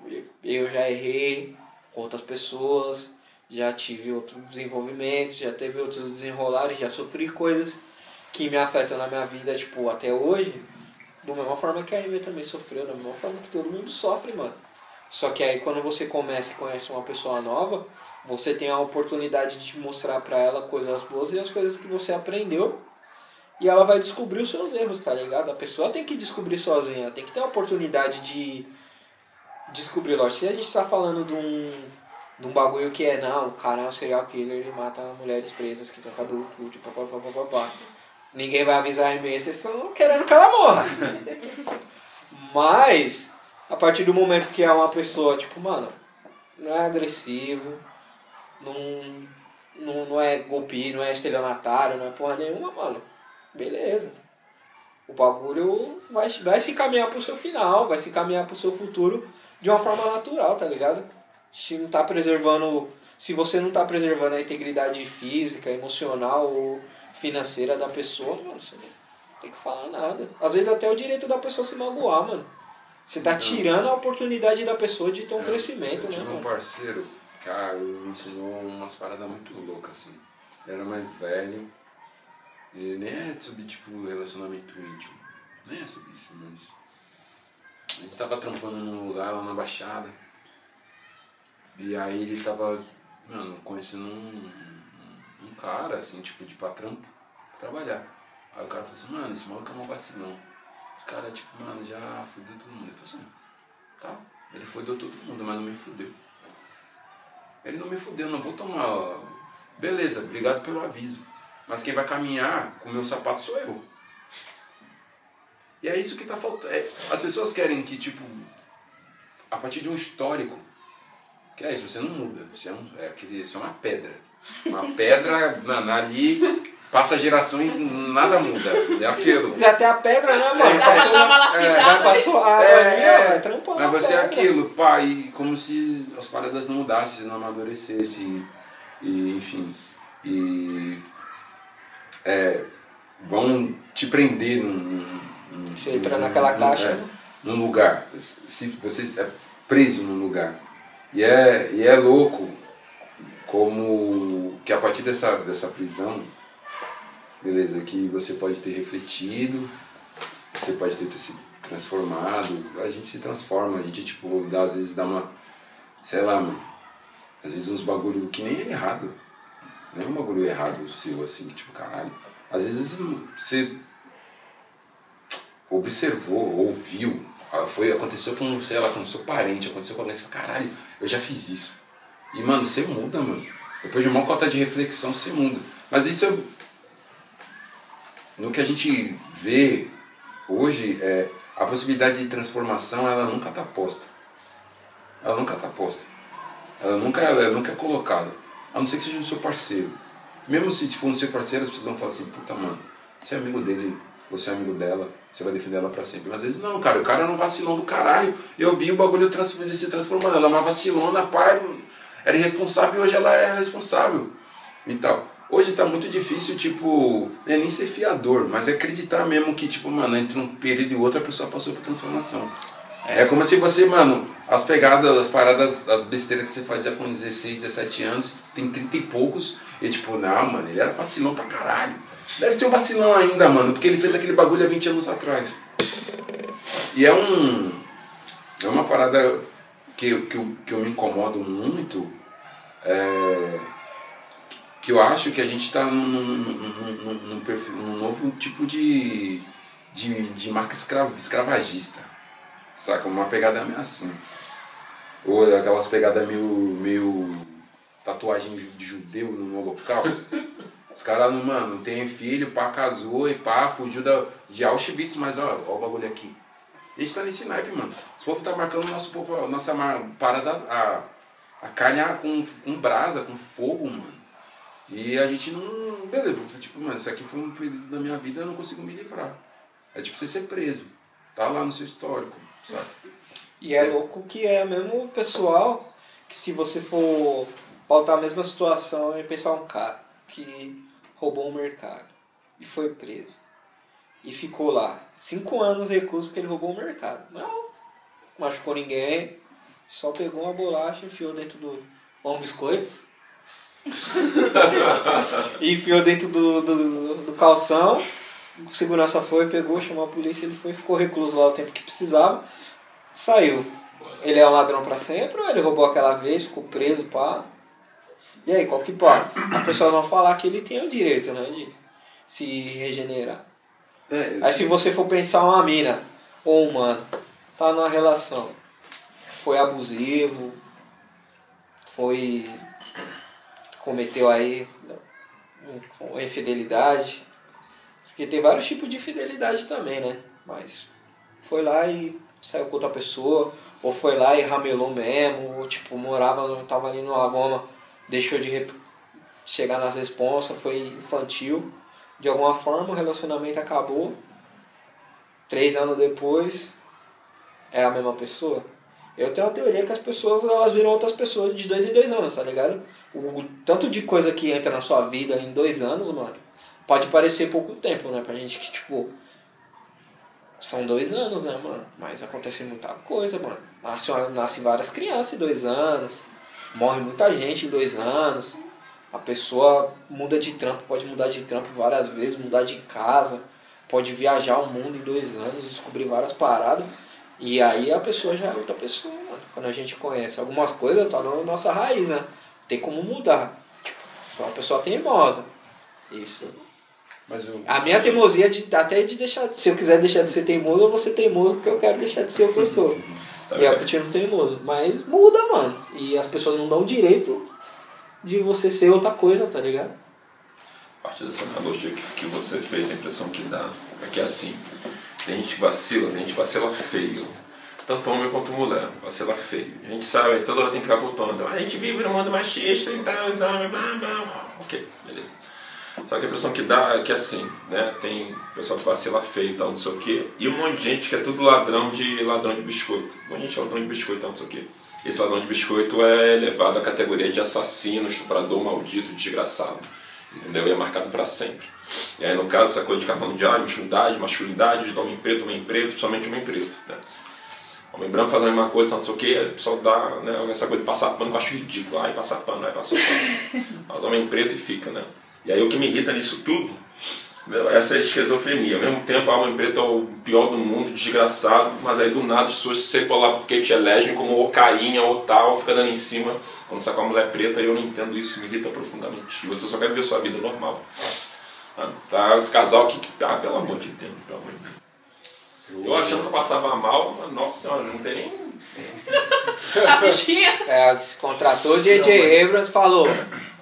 eu- já errei com outras pessoas, já tive outros desenvolvimentos, já teve outros desenrolares, já sofri coisas que me afetam na minha vida, tipo, até hoje, da mesma forma que a Amy também sofreu, da mesma forma que todo mundo sofre, mano. Só que aí quando você começa e conhece uma pessoa nova, você tem a oportunidade de mostrar pra ela coisas boas e as coisas que você aprendeu. E ela vai descobrir os seus erros, tá ligado? A pessoa tem que descobrir sozinha, tem que ter a oportunidade de descobrir. Lógico, se a gente tá falando de um, de um bagulho que é, não, o cara é um serial killer, ele mata mulheres pretas que tem cabelo curto, papapá, papapá. Ninguém vai avisar a MS, vocês estão querendo que ela morra. Mas, a partir do momento que é uma pessoa, tipo, mano, não é agressivo, não, não, não é golpe, não é estelionatário, não é porra nenhuma, mano. Beleza. O bagulho vai, vai se encaminhar pro seu final, vai se encaminhar pro seu futuro de uma forma natural, tá ligado? Se não tá preservando. Se você não tá preservando a integridade física, emocional ou financeira da pessoa, mano, você não tem que falar nada. Às vezes até o direito da pessoa se magoar, mano. Você tá tirando a oportunidade da pessoa de ter um
É,
crescimento,
eu
né,
tive um
mano?
parceiro, cara, me ensinou umas paradas muito loucas, assim. Ele era mais velho. E nem é sobre, tipo, relacionamento íntimo. Nem é sobre isso, mas. A gente tava trampando num lugar lá na Baixada. E aí ele tava, mano, conhecendo um, um, um cara, assim, tipo, de pra trampo, pra trabalhar. Aí o cara falou assim, mano, esse maluco é um vacilão. Cara, tipo, mano, já fudeu todo mundo. Eu falei assim, tá, ele fudeu todo mundo, mas não me fudeu. Ele não me fudeu, não vou tomar. Beleza, obrigado pelo aviso. Mas quem vai caminhar com o meu sapato sou eu. E é isso que tá faltando. É, as pessoas querem que, tipo, a partir de um histórico, que é isso, você não muda. Você é, um, é, aquele, você é uma pedra. Uma pedra, mano, ali passa gerações, nada muda. É aquilo.
Mas até a pedra, né, mano?
É,
Passou, é,
lapidada
vai
ali.
passou água
É,
ali,
é.
ó, vai trampando
Mas
a
você é aquilo, pá, e como se as paradas não mudassem, não amadurecessem, e, enfim. E é, vão te prender num. num-
Você entra
num-
naquela
num-
caixa,
é, num lugar. Se você é preso num lugar. E é, e é louco como que a partir dessa, dessa prisão, beleza, que você pode ter refletido, você pode ter se transformado, a gente se transforma, a gente tipo, dá, às vezes dá uma, sei lá, mano, às vezes uns bagulho que nem é errado, nem é um bagulho errado seu, assim, tipo, caralho, às vezes você observou, ouviu, ah, foi, aconteceu com, sei lá, com seu parente, aconteceu com alguém, caralho, eu já fiz isso. E, mano, você muda, mano. Depois de uma cota de reflexão, você muda. Mas isso é... No que a gente vê hoje, é, a possibilidade de transformação, ela nunca está posta. Ela nunca está posta. Ela nunca, ela nunca é colocada. A não ser que seja no seu parceiro. Mesmo se for no seu parceiro, as pessoas vão falar assim, puta, mano, você é amigo dele, você é amigo dela, você vai defender ela pra sempre. Mas às vezes, não, cara, o cara não vacilão do caralho. Eu vi o bagulho trans- se transformando. Ela é uma vacilona, pai, era irresponsável e hoje ela é responsável. E tal. Hoje tá muito difícil, tipo, não é nem ser fiador, mas é acreditar mesmo que, tipo, mano, entre um período e outro a pessoa passou por transformação. É. como se você, mano, as pegadas, as paradas, as besteiras que você fazia com 16, 17 anos, tem 30 e poucos, e tipo, não, mano, ele era vacilão pra caralho. Deve ser um vacilão ainda, mano, porque ele fez aquele bagulho há 20 anos atrás. E é um. É uma parada que, que, que eu me incomodo muito. É, que eu acho que a gente está num, num, num, num- novo tipo de, de, de marca escrava, escravagista. Saca? Uma pegada meio assim. Ou aquelas pegadas meio, meio tatuagem de judeu no holocausto. Os caras, mano, tem filho, pá, casou e pá, fugiu da, de Auschwitz, mas ó, ó o bagulho aqui. A gente tá nesse naipe, mano. Esse povo tá marcando nosso povo, nossa mar- parada, a, a carne a- com, com brasa, com fogo, mano. E a gente não. Beleza, tipo, mano, isso aqui foi um período da minha vida eu não consigo me livrar. É tipo você ser preso. Tá lá no seu histórico, sabe?
E é louco que é mesmo o pessoal que se você for pautar a mesma situação e pensar um cara que roubou um mercado e foi preso e ficou lá cinco anos recluso porque ele roubou o mercado. Não machucou ninguém, só pegou uma bolacha, enfiou dentro do pão biscoitos. E enfiou dentro do, do, do calção. O segurança foi, pegou, chamou a polícia, ele foi ficou recluso lá o tempo que precisava. Saiu. Ele é um ladrão pra sempre ou ele roubou aquela vez, ficou preso, pá? E aí, qual que pá? As pessoas vão falar que ele tem o direito, né, de se regenerar.
É,
Aí se você for pensar uma mina ou um mano, tá numa relação, foi abusivo, foi. Cometeu aí uma infidelidade. Porque tem vários tipos de infidelidade também, né? Mas foi lá e saiu com outra pessoa, ou foi lá e ramelou mesmo, ou tipo, morava, tava ali numa goma, deixou de chegar nas responsas, foi infantil. De alguma forma o relacionamento acabou. Três anos depois é a mesma pessoa. Eu tenho a teoria que as pessoas elas viram outras pessoas de dois em dois anos, tá ligado? O, tanto de coisa que entra na sua vida em dois anos, mano, pode parecer pouco tempo, né? Pra gente que, tipo, são dois anos, né, mano? Mas acontece muita coisa, mano. Nasce, uma- nasce várias crianças em dois anos. Morre muita gente em dois anos. A pessoa muda de trampo, pode mudar de trampo várias vezes, mudar de casa, pode viajar o mundo em dois anos, descobrir várias paradas. E aí a pessoa já é outra pessoa. Quando a gente conhece algumas coisas, tá na nossa raiz, né? Tem como mudar. Tipo, só uma pessoa teimosa. Isso
Mas eu,
A minha teimosia é de, até de deixar. Se eu quiser deixar de ser teimoso, eu vou ser teimoso porque eu quero deixar de ser o que eu sou.
Sabe,
E eu continuo teimoso. Mas muda, mano. E as pessoas não dão o direito de você ser outra coisa, tá ligado?
A partir dessa analogia que, que você fez, a impressão que dá é que é assim, tem gente que vacila, tem gente que vacila feio. Tanto homem quanto mulher, vacila feio. A gente sabe, toda hora tem que ficar voltando. A gente vive no mundo machista, então os homens, blá blá. Ok, beleza. Só que a impressão que dá é que assim, né? Tem pessoal que vacila feio e tal, não sei o quê. E um monte de gente que é tudo ladrão de ladrão de biscoito. Um monte de gente é ladrão de biscoito e tal, não sei o quê. Esse ladrão de biscoito é elevado à categoria de assassino, estuprador, maldito, desgraçado. Entendeu? E é marcado para sempre. E aí, no caso, essa coisa de ficar falando de ah, intimidade, masculinidade, de homem preto, homem preto, somente homem preto. Né? Homem branco faz a mesma coisa, não sei o que, o pessoal dá né, essa coisa de passar pano que eu acho ridículo. Ai, passar pano, ai, passar pano. Mas homem preto e fica, né? E aí o que me irrita nisso tudo, essa é a esquizofrenia. Ao mesmo tempo, o homem preto é o pior do mundo, desgraçado, mas aí do nada as pessoas se lá porque te elegem como ou carinha ou tal, fica dando em cima quando sai com a mulher preta e eu não entendo isso, me irrita profundamente. E você só quer viver sua vida normal. Ah, Tá, esse casal aqui, que, ah, pelo amor de Deus, pelo amor de Deus. Eu achando que eu passava mal, mas nossa senhora, não tem nem.
A fichinha.
É, contratou o
mas-
Abrams falou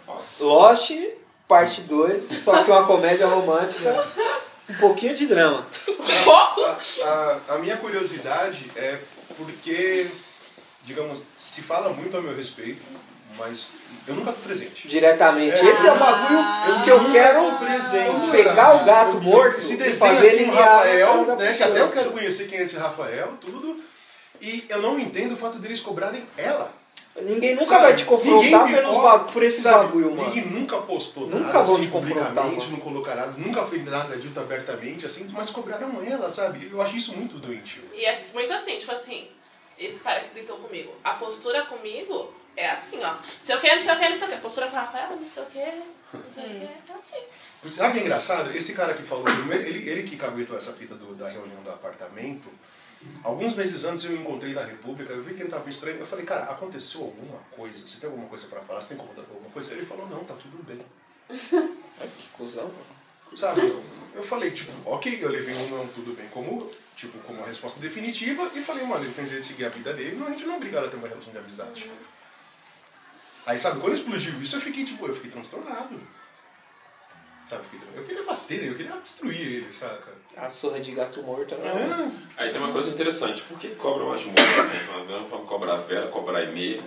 Nossa.
Lost, parte 2, só que uma comédia romântica, um pouquinho de drama.
Pouco.
A, a- a minha curiosidade é porque, digamos, se fala muito a meu respeito, mas eu nunca fui presente.
Diretamente.
É.
Esse é o bagulho que eu quero
presente,
pegar
sabe?
o gato morto
se
e fazer
assim
ele
um Rafael, né, que até eu quero conhecer quem é esse Rafael, tudo. E eu não entendo o fato deles cobrarem ela.
Ninguém nunca
Sabe?
vai te confrontar pelos por esse
sabe?
bagulho, mano.
Ninguém nunca postou
Nunca
nada
vão
assim
te confrontar, mano.
não colocar nada, nunca foi nada dito abertamente, assim, mas cobraram ela, sabe? Eu acho isso muito doentio.
E é muito assim, tipo assim, esse cara que gritou comigo, a postura comigo é assim, ó. Se eu quero, não sei o que, não sei o que. Postura com o Rafael, não sei o que, não sei o que. É assim.
Sabe o que é engraçado? Esse cara que falou primeiro, ele, ele que caguetou essa fita do- da reunião do apartamento, alguns meses antes eu encontrei na República, eu vi que ele tava estranho, eu falei, cara, aconteceu alguma coisa? Você tem alguma coisa pra falar? Você tem incomodado com alguma coisa? Ele falou, não, tá tudo bem.
Que cuzão.
Sabe? Eu, eu falei, tipo, ok, eu levei um não tudo bem como, tipo, como uma resposta definitiva e falei, mano, ele tem direito de seguir a vida dele, não, a gente não é obrigado a ter uma relação de amizade. Aí, sabe, quando explodiu isso, eu fiquei, tipo, eu fiquei transtornado. Sabe? Eu queria bater nele, eu queria destruir ele, saca?
A surra de gato morto, né?
É,
Aí tem uma coisa interessante, por que cobra mais moças? Né? Vamos cobrar a Vera, cobrar a Emê.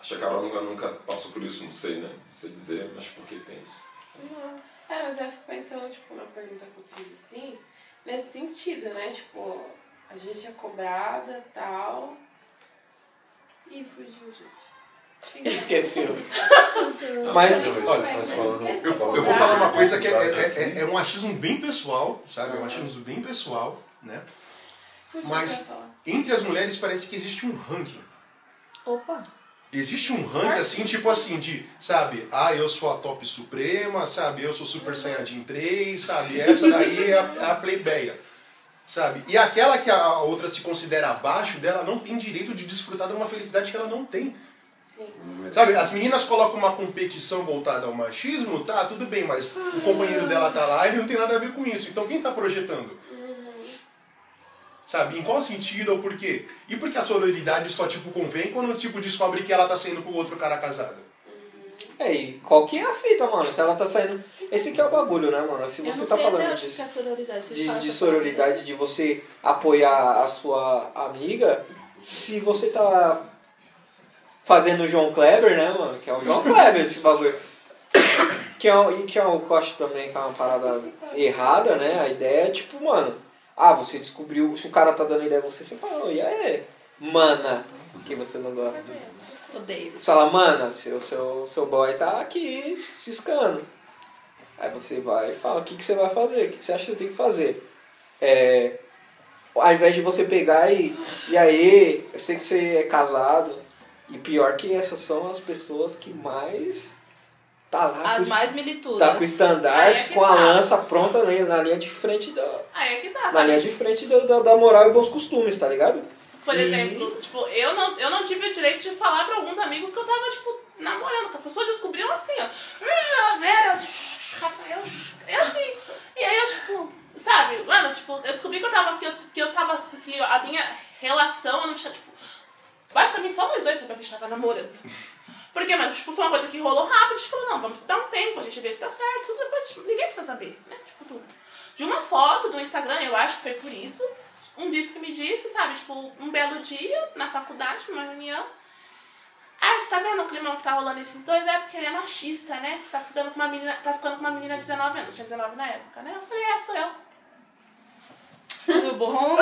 Acho que a Carol nunca, nunca passou por isso, não sei, né? Não sei dizer, mas por que tem isso?
Não. É, mas eu fico pensando, tipo, na pergunta que eu fiz assim, nesse sentido, né? Tipo, a gente é cobrada e tal. E fugiu, gente.
Esqueceu. Mas,
olha,
mas falando-
Quer
Eu,
dizer,
eu vou falar uma coisa que é,
Cobrada.
é, é- é um achismo bem pessoal, sabe? É um achismo bem pessoal, né? Mas-. Entre as mulheres parece que existe um ranking.
Opa.
Existe um ranking assim, tipo assim, de, sabe, ah, eu sou a top suprema, sabe, eu sou Super Saiyajin 3, sabe, essa daí é a, é a plebeia, sabe? E aquela que a outra se considera abaixo dela não tem direito de desfrutar de uma felicidade que ela não tem.
Sim.
Sabe, as meninas colocam uma competição voltada ao machismo, tá, tudo bem, mas o companheiro dela tá lá e não tem nada a ver com isso. Então quem tá projetando? Sabe, em qual sentido ou por quê? E por que a sororidade só, tipo, convém quando, tipo, descobre que ela tá saindo com o outro cara casado?
é, e qual que é a fita, mano? Se ela tá saindo. Esse que é o bagulho, né, mano? Se você
não
tá falando disso.
que é a sororidade.
de, de sororidade, de você apoiar a sua amiga, se você tá fazendo o João Kleber, né, mano? Que é o João Kleber esse bagulho. Que é, um- e que é o eu acho também que é uma parada errada, né? A ideia é tipo, mano, ah, você descobriu, se o cara tá dando ideia a você, você fala, "Oi, e aí, mana, que você não gosta.
Odeio.
Você fala, mana, seu, seu, seu boy tá aqui ciscando. Aí você vai e fala, o que, que você vai fazer? O que, que você acha que tem que fazer? É, ao invés de você pegar e, e aí, eu sei que você é casado, e pior que essas são as pessoas que mais tá lá com,
As mais militudas.
tá com o
Aí
estandarte,
é
com a
tá.
lança pronta na, na linha de frente da,
Aí é que tá,
na
sabe?
linha de frente da, da, da moral e bons costumes, tá ligado?
Por
E-
exemplo, tipo, eu não, eu não tive o direito de falar pra alguns amigos que eu tava, tipo, namorando. Que as pessoas descobriam assim, ó. "Ah, Vera, Rafael. É assim. mano, tipo, eu descobri que eu tava. Que eu, que eu tava. Que a minha relação, eu não tinha, tipo. Basicamente só nós dois sabia que a gente tava namorando. Porque, mano, tipo, foi uma coisa que rolou rápido, a gente falou, não, vamos dar um tempo, a gente vê se dá certo, tudo, depois tipo, ninguém precisa saber, né? Tipo, tudo. De uma foto do Instagram, eu acho que foi por isso, um disco que me disse, sabe, tipo, um belo dia, na faculdade, numa reunião, ah, você tá vendo o clima que tá rolando esses dois? É porque ele é machista, né? Tá ficando com uma menina, tá ficando com uma menina de 19 anos, eu tinha 19 na época, né? Eu falei, é, sou eu.
Tudo bom?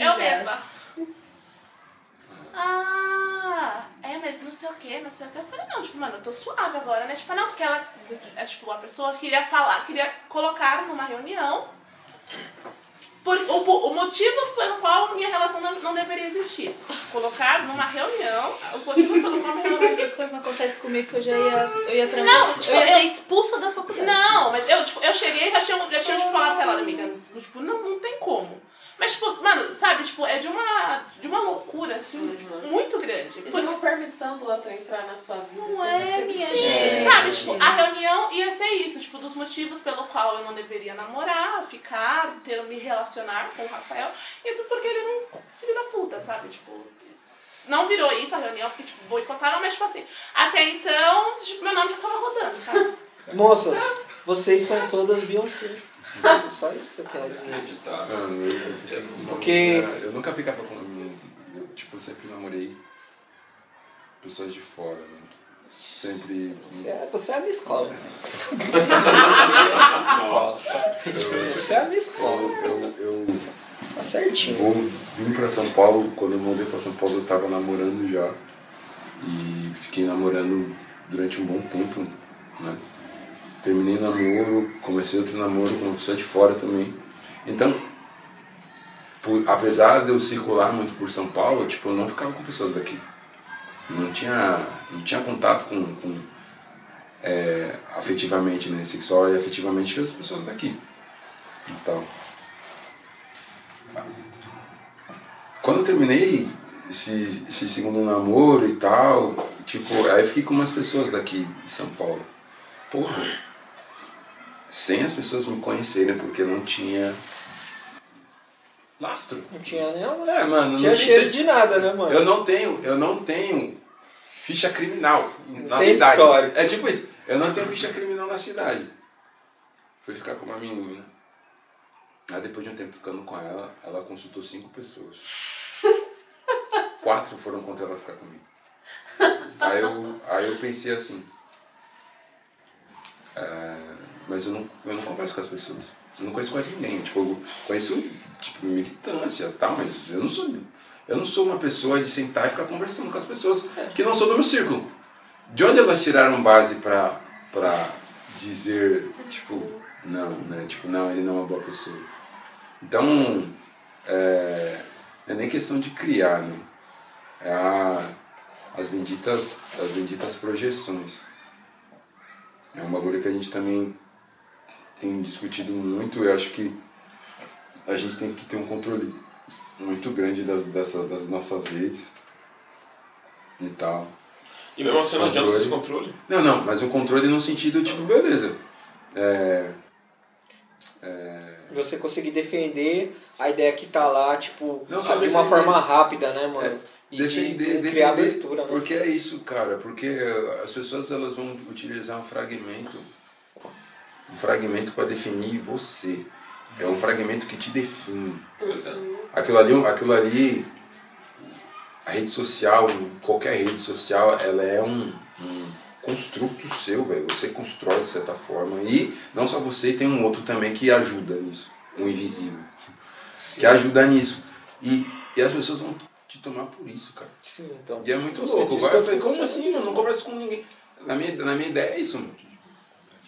Eu mesma. Ah, é, mas não sei o que, não sei o que. Eu falei, não, tipo, mano, eu tô suave agora, né? Tipo, não, porque ela, é, tipo, a pessoa queria falar, queria colocar numa reunião por, o, o motivos pelo qual minha relação não, não deveria existir. Colocar numa reunião os motivos pelo qual minha relação
Essas coisas não acontecem comigo que eu já ia, eu ia trancar.
Não, tipo,
eu ia
eu-
ser expulsa da faculdade.
Não, mas eu, tipo, eu cheguei e já tinha, já tinha tipo, falado pra ela, amiga, tipo, não, não tem como. Mas, tipo, mano, sabe, tipo, é de uma, de uma loucura, assim, tipo, muito grande.
E
Porque,
de uma permissão do outro entrar na sua vida.
Não
sem
é, minha gente.
sabe, tipo, a reunião ia ser isso, tipo, dos motivos pelo qual eu não deveria namorar, ficar, ter, me relacionar com o Rafael, e do porque ele é um filho da puta, sabe, tipo... Não virou isso a reunião, porque, tipo, boicotaram, mas, tipo assim, até então, tipo, meu nome já tava rodando, sabe?
Moças, vocês são todas Beyoncé. Só isso que eu tenho a dizer.
Eu, eu, uma
Porque-
eu nunca ficava com. Eu, tipo, sempre namorei pessoas de fora, né? Sempre.
Você é, você é a minha escola. Você é a minha escola.
Eu, eu, eu
Tá certinho.
vou vim pra São Paulo, quando eu mudei pra São Paulo eu tava namorando já. E fiquei namorando durante um bom tempo, né? Terminei namoro, comecei outro namoro com uma pessoa de fora também. Então, por- apesar de eu circular muito por São Paulo, tipo, eu não ficava com pessoas daqui. Não tinha, não tinha contato com, com é, afetivamente, né? Sexual e afetivamente com as pessoas daqui. Então, quando eu terminei esse, esse segundo namoro e tal, tipo, aí eu fiquei com umas pessoas daqui de São Paulo. Porra, sem as pessoas me conhecerem, porque não tinha lastro.
Não tinha nenhum.
É, mano, não
Tinha cheiro de nada, né, mano?
eu não tenho, eu não tenho ficha criminal na
tem
cidade.
história.
É tipo isso, eu não tenho ficha criminal na cidade. Fui ficar com uma menina. Aí depois de um tempo ficando com ela, ela consultou cinco pessoas. Quatro foram contra ela ficar comigo. Aí eu, aí eu pensei assim. é, mas eu não, eu não converso com as pessoas. Eu não conheço quase ninguém. Tipo, eu conheço tipo, militância tal, mas eu não sou. Eu não sou uma pessoa de sentar e ficar conversando com as pessoas que não são do meu círculo. De onde elas tiraram base pra, pra dizer, tipo, não, né? Tipo, não, ele não é uma boa pessoa. Então, é, é nem questão de criar, né? É a, as, benditas, as benditas projeções. É um bagulho que a gente também tem discutido muito. Eu acho que a gente tem que ter um controle muito grande das, dessa, das nossas redes e tal.
E mesmo assim não adianta
Controle.
esse controle.
Não, não, mas um controle no sentido, tipo, beleza. É,
Você conseguir defender a ideia que tá lá, tipo,
Não só
de uma
defender.
forma rápida, né, mano?
É,
e de
defender,
de criar
defender,
abertura, né?
porque é isso, cara, porque as pessoas elas vão utilizar um fragmento, um fragmento para definir você. É um fragmento que te define.
Pois é.
Aquilo ali, aquilo ali, a rede social, qualquer rede social, ela é um, um construto seu, velho. Você constrói de certa forma e não só você, tem um outro também que ajuda nisso, um invisível, que ajuda nisso. E, e as pessoas vão te tomar por isso, cara.
Sim, então.
E é muito
Você
louco. Agora eu
que
falei, como assim? Eu não converso com ninguém. Na minha, na minha ideia é isso, mano.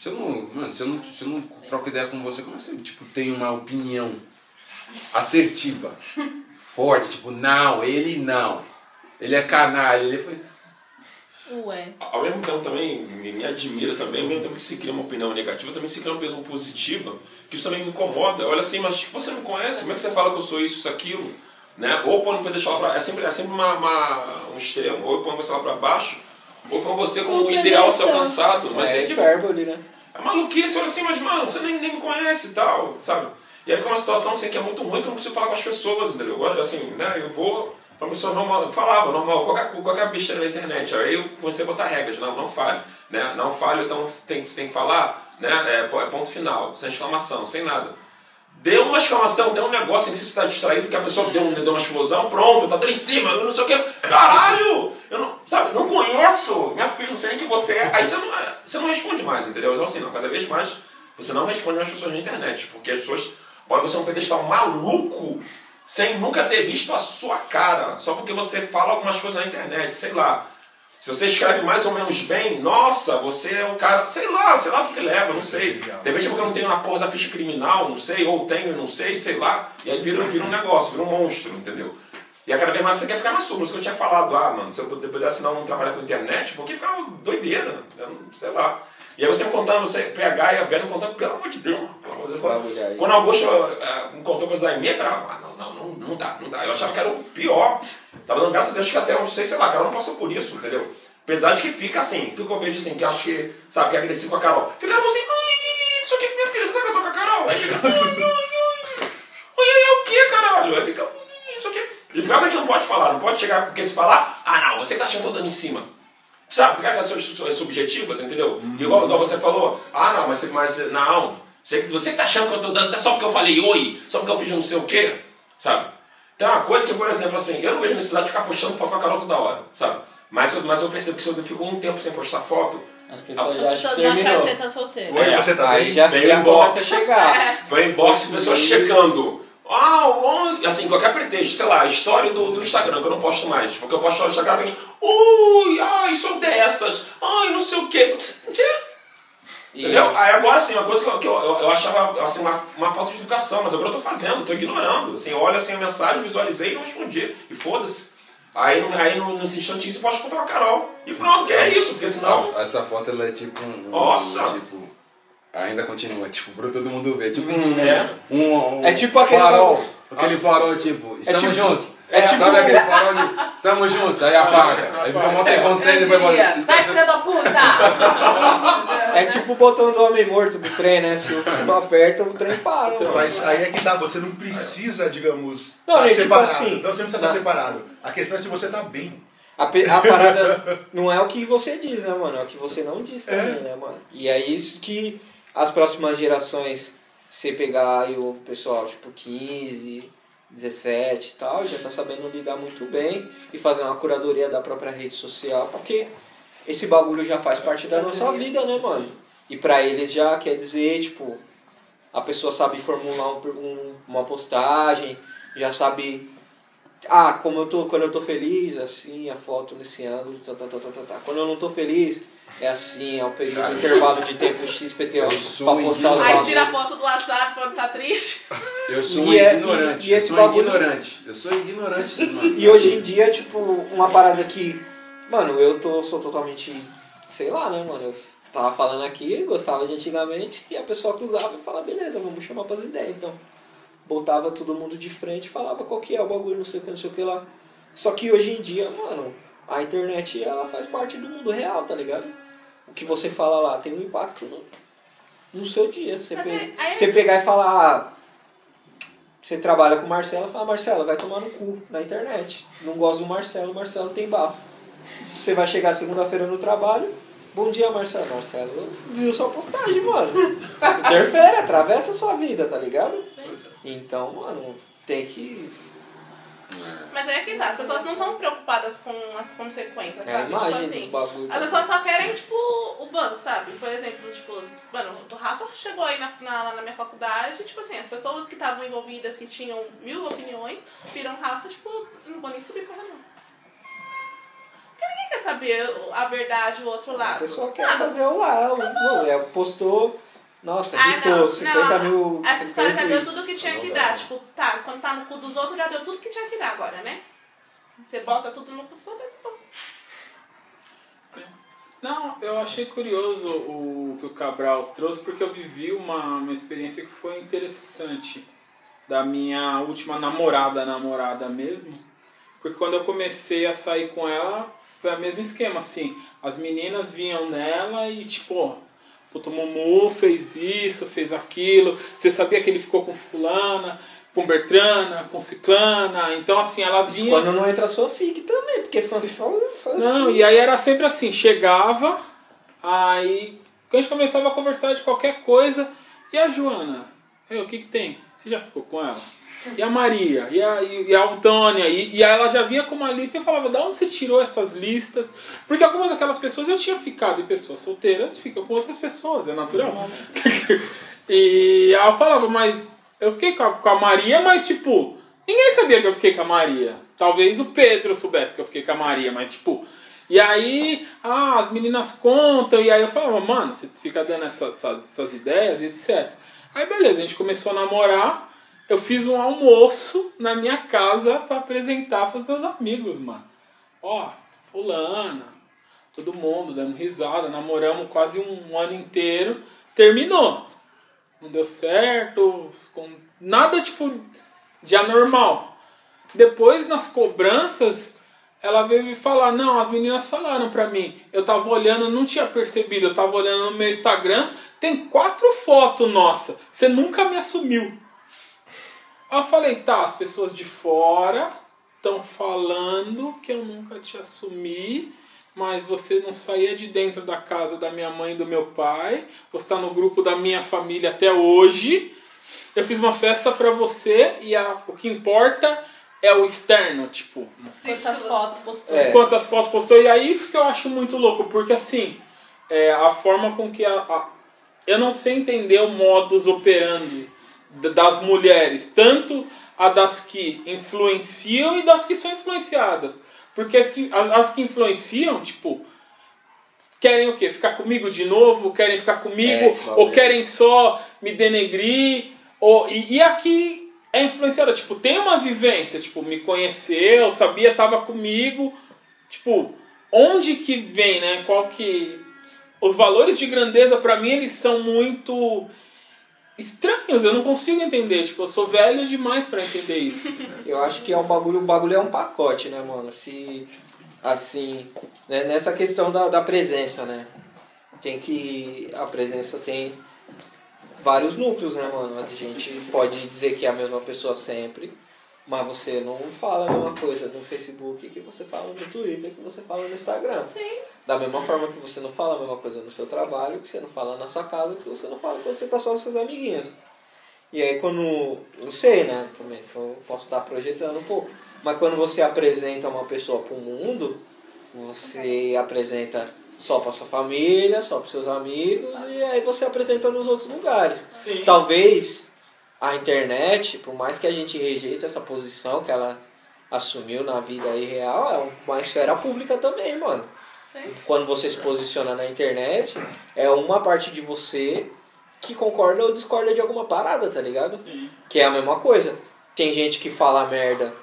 Se eu não, mano, se eu não, se eu não troco ideia com você, como assim? Tipo, tem uma opinião assertiva, forte, tipo, não, ele não. Ele é canalha. Ele foi.
Ué.
Ao mesmo tempo também me, me admira também, ao mesmo tempo que se cria uma opinião negativa, também se cria uma opinião positiva, que isso também me incomoda. Olha assim, mas você não me conhece, como é que você fala que eu sou isso, isso, aquilo? Né? Ou põe pra deixar lá pra, é sempre, é sempre uma, uma- um extremo, ou eu ponho você lá pra baixo, ou põe você como um ideal a ser alcançado. Mas é,
é
tipo,
hipérbole, né?
é maluquice, olha assim, mas mano, você nem, nem me conhece e tal, sabe? E aí fica uma situação assim que é muito ruim que eu não consigo falar com as pessoas, entendeu? Eu, Assim, né, eu vou pra pessoa normal, eu falava normal, qualquer, qualquer besteira na internet. Aí eu comecei a botar regras, não, não fale, né? Não fale, então tem, você tem que falar, né? É, é ponto final, sem exclamação, sem nada. Deu uma exclamação, deu um negócio, você está distraído, que a pessoa deu, deu uma explosão, pronto, tá dando em cima, eu não sei o que. Caralho! Eu não, sabe, não conheço, minha filha, não sei nem quem você é. Aí você não, você não responde mais, entendeu? Então assim, não, cada vez mais você não responde mais pessoas na internet, porque as pessoas olham você é um pedestal maluco sem nunca ter visto a sua cara, só porque você fala algumas coisas na internet, sei lá. Se você escreve mais ou menos bem, nossa, você é o cara, sei lá, sei lá o que, leva, não sei. De repente é porque eu não tenho uma porra da ficha criminal, não sei, ou tenho, não sei, sei lá. E aí vira, vira um negócio, vira um monstro, entendeu? E a cada vez mais você quer ficar na por isso que eu tinha falado, ah, mano, se eu pudesse não trabalhar com internet, porque ficava doideira, sei lá. E aí você me contando, você pegar e a Vera me contando, pelo amor de Deus. Quando, quando Augusto uh, me contou coisas da EMEA, eu falava, ah, não, não, não, não dá, não dá. Eu achava que era o pior. Tava dando graças a Deus que até, eu não sei, sei lá, a Carol não passou por isso, entendeu? Apesar de que fica assim, tudo que eu vejo assim, que eu acho que, sabe, que é agressivo com a Carol. Ficava assim, ai, isso aqui que minha filha, você tô com a Carol? Aí fica, ai, ai, ai, ai, é o que, caralho? Aí fica, isso aqui. E que a gente não pode falar, não pode chegar, porque se falar, ah não, você que tá achando dando em cima. Sabe, ficar com as suas subjetivas, entendeu? Uhum. Igual, igual você falou, ah não, mas, mas não, você, você que tá achando que eu tô dando só porque eu falei oi, só porque eu fiz não sei o quê, sabe? Tem uma coisa que, por exemplo, assim, eu não vejo necessidade de ficar postando foto com a Carol toda hora, sabe? Mas, mas eu percebo que se eu fico um tempo sem postar foto,
as pessoas já acham que achar que você tá solteiro.
Oi, você tá
aí já,
vem
já
inbox.
chegar.
Vem inbox, pessoas checando. Ah, assim, qualquer pretexto, sei lá, história do, do Instagram, que eu não posto mais. Porque eu posto no Instagram e vem, ui, ai, sou dessas, ai, não sei o quê. O quê? Entendeu? Aí agora, assim, uma coisa que eu, que eu, eu, achava assim, uma, uma falta de educação, mas agora eu tô fazendo, tô ignorando. Assim, olha assim a mensagem, visualizei e não respondi. E foda-se. Aí, aí no, nesse instantinho você pode foto com a Carol. E pronto, que é isso, porque senão.
Essa foto ela é tipo um.
Nossa!
Tipo, Ainda continua, tipo, pra todo mundo ver. Tipo
Hum,
um.
é.
Um, um
É tipo aquele
farol.
bagulho.
Aquele farol, tipo, estamos
tipo-
juntos.
é tipo-
Sabe aquele farol de estamos juntos, aí apaga. Aí fica um tempão sem
Eu
depois volta.
sai filha da puta!
É tipo o botão do homem morto do trem, né? Se você não aperta, o trem para. mano.
Mas aí é que tá, você não precisa, digamos,
Não,
tá
é tipo
separado.
assim,
não, você não precisa
tá.
estar separado. A questão é se você tá bem.
A, a parada não é o que você diz, né, mano? É o que você não diz
É.
também, né, mano? E é isso que as próximas gerações, você pegar aí o pessoal, tipo, 15, 17 e tal, já tá sabendo lidar muito bem e fazer uma curadoria da própria rede social, porque esse bagulho já faz parte da nossa vida, né, mano? E pra eles já quer dizer, tipo, a pessoa sabe formular um, um- uma postagem, já sabe ah, como eu tô, quando eu tô feliz, assim, a foto nesse ângulo, tá, tá, tá, tá, tá, tá. Quando eu não tô feliz, é assim, é o período, intervalo de tempo XPTO pra
sou
postar os
Aí tira a foto do WhatsApp quando tá triste.
Eu sou
E é-
ignorante.
e- e esse
eu sou
bagulho-
ignorante. Eu sou ignorante, mano.
E hoje em dia, tipo, uma parada que, mano, eu tô, sou totalmente, sei lá, né, mano, eu tava falando aqui, gostava de antigamente, e a pessoa acusava e falava, beleza, vamos chamar pras ideias, então. Botava todo mundo de frente, falava qual que é o bagulho, não sei o que, não sei o que lá. Só que hoje em dia, mano, a internet, ela faz parte do mundo real, tá ligado? O que você fala lá tem um impacto no, no seu dia. Você,
Mas
pe-
é- aí-
você pegar e falar, ah, você trabalha com o Marcelo, fala, Marcelo, vai tomar no cu na internet. Não gosto do Marcelo, Marcelo tem bafo. Você vai chegar segunda-feira no trabalho, bom dia, Marcelo. Marcelo viu sua postagem, mano. Interfere, atravessa a sua vida, tá ligado? Então, mano, tem que.
Mas aí é que tá, as pessoas não estão preocupadas com as consequências,
É a
sabe?
imagem
tipo assim.
bagulhos.
As pessoas só querem, tipo, o buzz, sabe? Por exemplo, tipo, mano, o Rafa chegou aí na, na, na minha faculdade, tipo assim, as pessoas que estavam envolvidas, que tinham mil opiniões, viram Rafa, tipo, não vou nem subir pra não. Porque ninguém quer saber a verdade, o outro
A
lado.
pessoa quer fazer o lá, o, o, é, postou, nossa,
Ah,
hitou
não,
50
não,
mil.
Essa história já deu tudo que tinha que dar. Tipo, tá, quando tá no cu dos outros, já deu tudo que tinha que dar agora, né? Você bota tudo no cu dos outros, então.
Não, eu achei curioso o que o Cabral trouxe, porque eu vivi uma, uma experiência que foi interessante da minha última namorada, namorada mesmo. Porque quando eu comecei a sair com ela, foi o mesmo esquema, assim. As meninas vinham nela e, tipo, Puta, o Mumu fez isso, fez aquilo. Você sabia que ele ficou com fulana, com Bertrana, com Ciclana. Então, assim, ela
Isso
vinha...
quando não entra a sua fic também, porque fã
Não, e aí era sempre assim, chegava, aí a gente começava a conversar de qualquer coisa, e a Joana? Eu, o que que tem? Você já ficou com ela? E a Maria? E a, e a Antônia? E, e aí ela já vinha com uma lista e eu falava, da onde você tirou essas listas? Porque algumas daquelas pessoas eu tinha ficado, e pessoas solteiras ficam com outras pessoas, é natural. e aí eu falava, mas eu fiquei com a, com a Maria, mas tipo, ninguém sabia que eu fiquei com a Maria. Talvez o Pedro soubesse que eu fiquei com a Maria, mas tipo. E aí, ah, as meninas contam, e aí eu falava, mano, você fica dando essas, essas, essas ideias e etc. Aí beleza, a gente começou a namorar, eu fiz um almoço na minha casa pra apresentar pros meus amigos, mano. Ó, fulana, todo mundo dando risada, namoramos quase um ano inteiro, terminou. Não deu certo, nada tipo de anormal. Depois nas cobranças, ela veio me falar, não, as meninas falaram pra mim, eu tava olhando, não tinha percebido, eu tava olhando no meu Instagram, tem quatro fotos nossa, você nunca me assumiu. Eu falei, tá, as pessoas de fora estão falando que eu nunca te assumi, mas você não saía de dentro da casa da minha mãe e do meu pai, você está no grupo da minha família até hoje. Eu fiz uma festa pra você e a, o que importa é o externo, tipo,
Quantas fotos postou?
É.
quantas fotos postou. E é isso que eu acho muito louco, porque assim, é, a forma com que a, a- Eu não sei entender o modus operandi das mulheres, tanto a das que influenciam e das que são influenciadas. Porque as que, as, as que influenciam, tipo, querem o quê? Ficar comigo de novo? Querem ficar comigo?
É,
ou querem só me denegrir? Ou, e, e aqui é influenciada, tipo, tem uma vivência, tipo, me conheceu, sabia, tava comigo. Tipo, onde que vem, né? Qual que. Os valores de grandeza, pra mim, eles são muito estranhos, eu não consigo entender. Tipo, eu sou velho demais pra entender isso.
Eu acho que é um bagulho, o bagulho é um pacote, né, mano? Se, assim, né, nessa questão da, da presença, né? Tem que, a presença tem vários núcleos, né, mano? A gente pode dizer que é a mesma pessoa sempre, mas você não fala a mesma coisa no Facebook que você fala no Twitter, que você fala no Instagram.
Sim.
Da mesma forma que você não fala a mesma coisa no seu trabalho, que você não fala na sua casa, que você não fala quando você tá só com seus amiguinhos. E aí quando. Não sei, né? Também então eu posso estar projetando um pouco. Mas quando você apresenta uma pessoa para o mundo, você apresenta só para sua família, só para seus amigos, e aí você apresenta nos outros lugares.
Sim.
Talvez a internet, por mais que a gente rejeite essa posição que ela assumiu na vida aí real, é uma esfera pública também, mano.
Sim.
Quando você se posiciona na internet, é uma parte de você que concorda ou discorda de alguma parada, tá ligado?
Sim.
Que é a mesma coisa. Tem gente que fala merda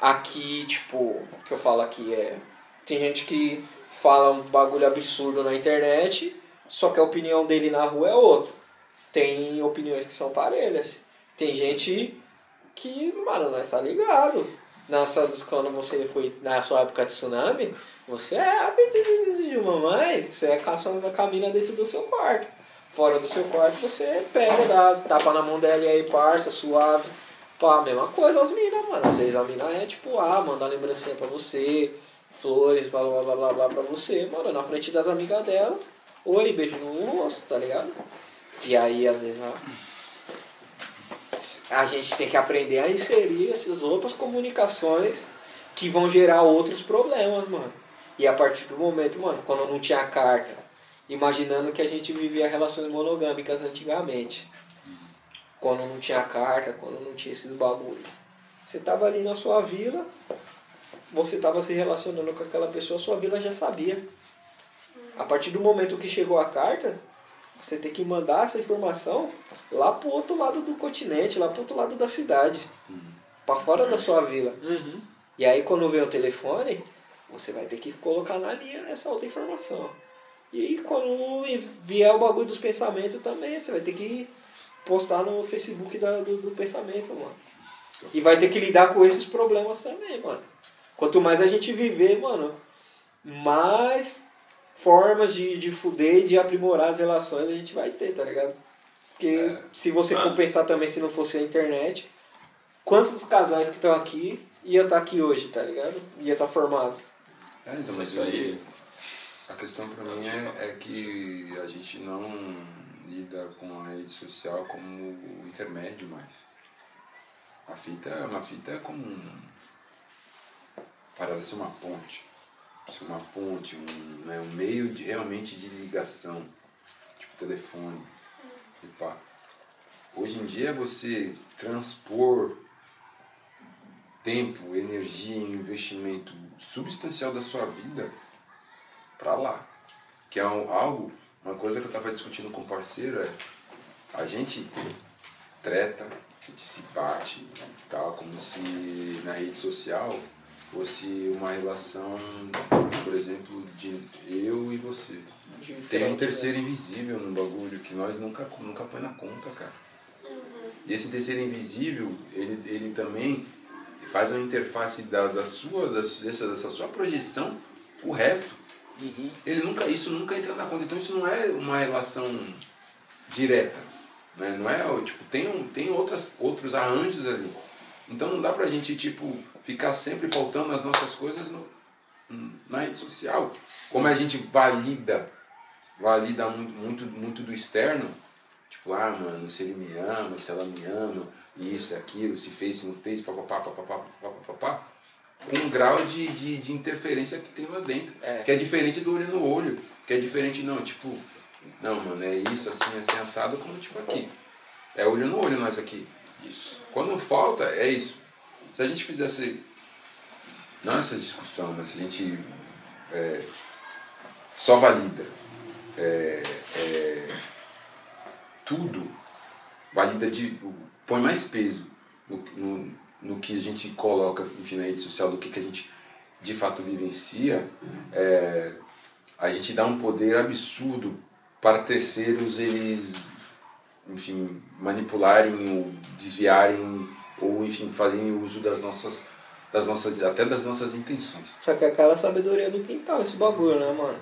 aqui, tipo, o que eu falo aqui é. Tem gente que fala um bagulho absurdo na internet, só que a opinião dele na rua é outra. Tem opiniões que são parelhas. Tem gente que, mano, não está ligado. Nessa, quando você foi na sua época de tsunami, você é a de mamãe, você é caçando a camina dentro do seu quarto. Fora do seu quarto, você pega, dá tapa na mão dela e aí, parça, suave. Pá, mesma coisa as minas, mano. Às vezes a mina é tipo, ah, mandar lembrancinha pra você, flores, blá blá blá blá blá pra você, mano, na frente das amigas dela. Oi, beijo no rosto, tá ligado? E aí, às vezes, a, a gente tem que aprender a inserir essas outras comunicações que vão gerar outros problemas, mano. E a partir do momento, mano, quando não tinha carta, imaginando que a gente vivia relações monogâmicas antigamente. Quando não tinha carta, quando não tinha esses bagulhos. Você tava ali na sua vila, você tava se relacionando com aquela pessoa, sua vila já sabia. A partir do momento que chegou a carta, você tem que mandar essa informação lá pro outro lado do continente, lá pro outro lado da cidade. Pra fora da sua vila.
Uhum.
E aí quando vem o telefone, você vai ter que colocar na linha essa outra informação. E quando vier o bagulho dos pensamentos também, você vai ter que postar no Facebook da, do, do pensamento, mano. E vai ter que lidar com esses problemas também, mano. Quanto mais a gente viver, mano, mais formas de, de fuder e de aprimorar as relações a gente vai ter, tá ligado? Porque
É.
se você for
Mano.
pensar também se não fosse a internet, quantos casais que estão aqui ia estar aqui hoje, tá ligado? Ia estar formado.
É, então, mas
Isso aí.
A questão pra mim é, é que a gente não lida com a rede social como o intermédio mais. A fita é uma fita é como um. Parada ser uma ponte. Ser uma ponte, um, né, um meio de, realmente de ligação. Tipo telefone. E pá. Hoje em dia você transpor tempo, energia investimento substancial da sua vida pra lá. Que é um- algo, uma coisa que eu tava discutindo com o parceiro é a gente treta, a gente se bate tal, como se na rede social fosse uma relação, eu e você. Tem um
Diferente,
terceiro invisível no bagulho que nós nunca, nunca põe na conta, cara. E esse terceiro invisível, ele, ele também faz uma interface da, da sua, da, dessa, dessa sua projeção, o resto. Ele nunca, isso nunca entra na conta. Então isso não é uma relação direta. Né? Não é, tipo, tem, um, tem outras, outros arranjos ali. Então não dá pra gente, tipo, ficar sempre pautando as nossas coisas no, na rede social. Como a gente valida, valida muito, muito, muito do externo, tipo, ah, mano, se ele me ama, se ela me ama, isso, aquilo, se fez, se não fez, papapá, papapá, papapá, papapá, um grau de, de, de interferência que tem lá dentro.
É.
Que é diferente do olho no olho, que é diferente, não, tipo, não, mano, é isso, assim, assim, assado, como tipo aqui. É olho no olho nós aqui.
Isso.
Quando falta, é isso. Se a gente fizesse. Não essa discussão, mas a gente é, só valida é, é, tudo, valida de. põe mais peso no, no, no que a gente coloca enfim, na rede social do que, que a gente de fato vivencia, é, a gente dá um poder absurdo para terceiros eles enfim, manipularem ou desviarem ou enfim fazerem uso das nossas das nossas até das nossas intenções.
Só que é aquela sabedoria do quintal, esse bagulho, né, mano?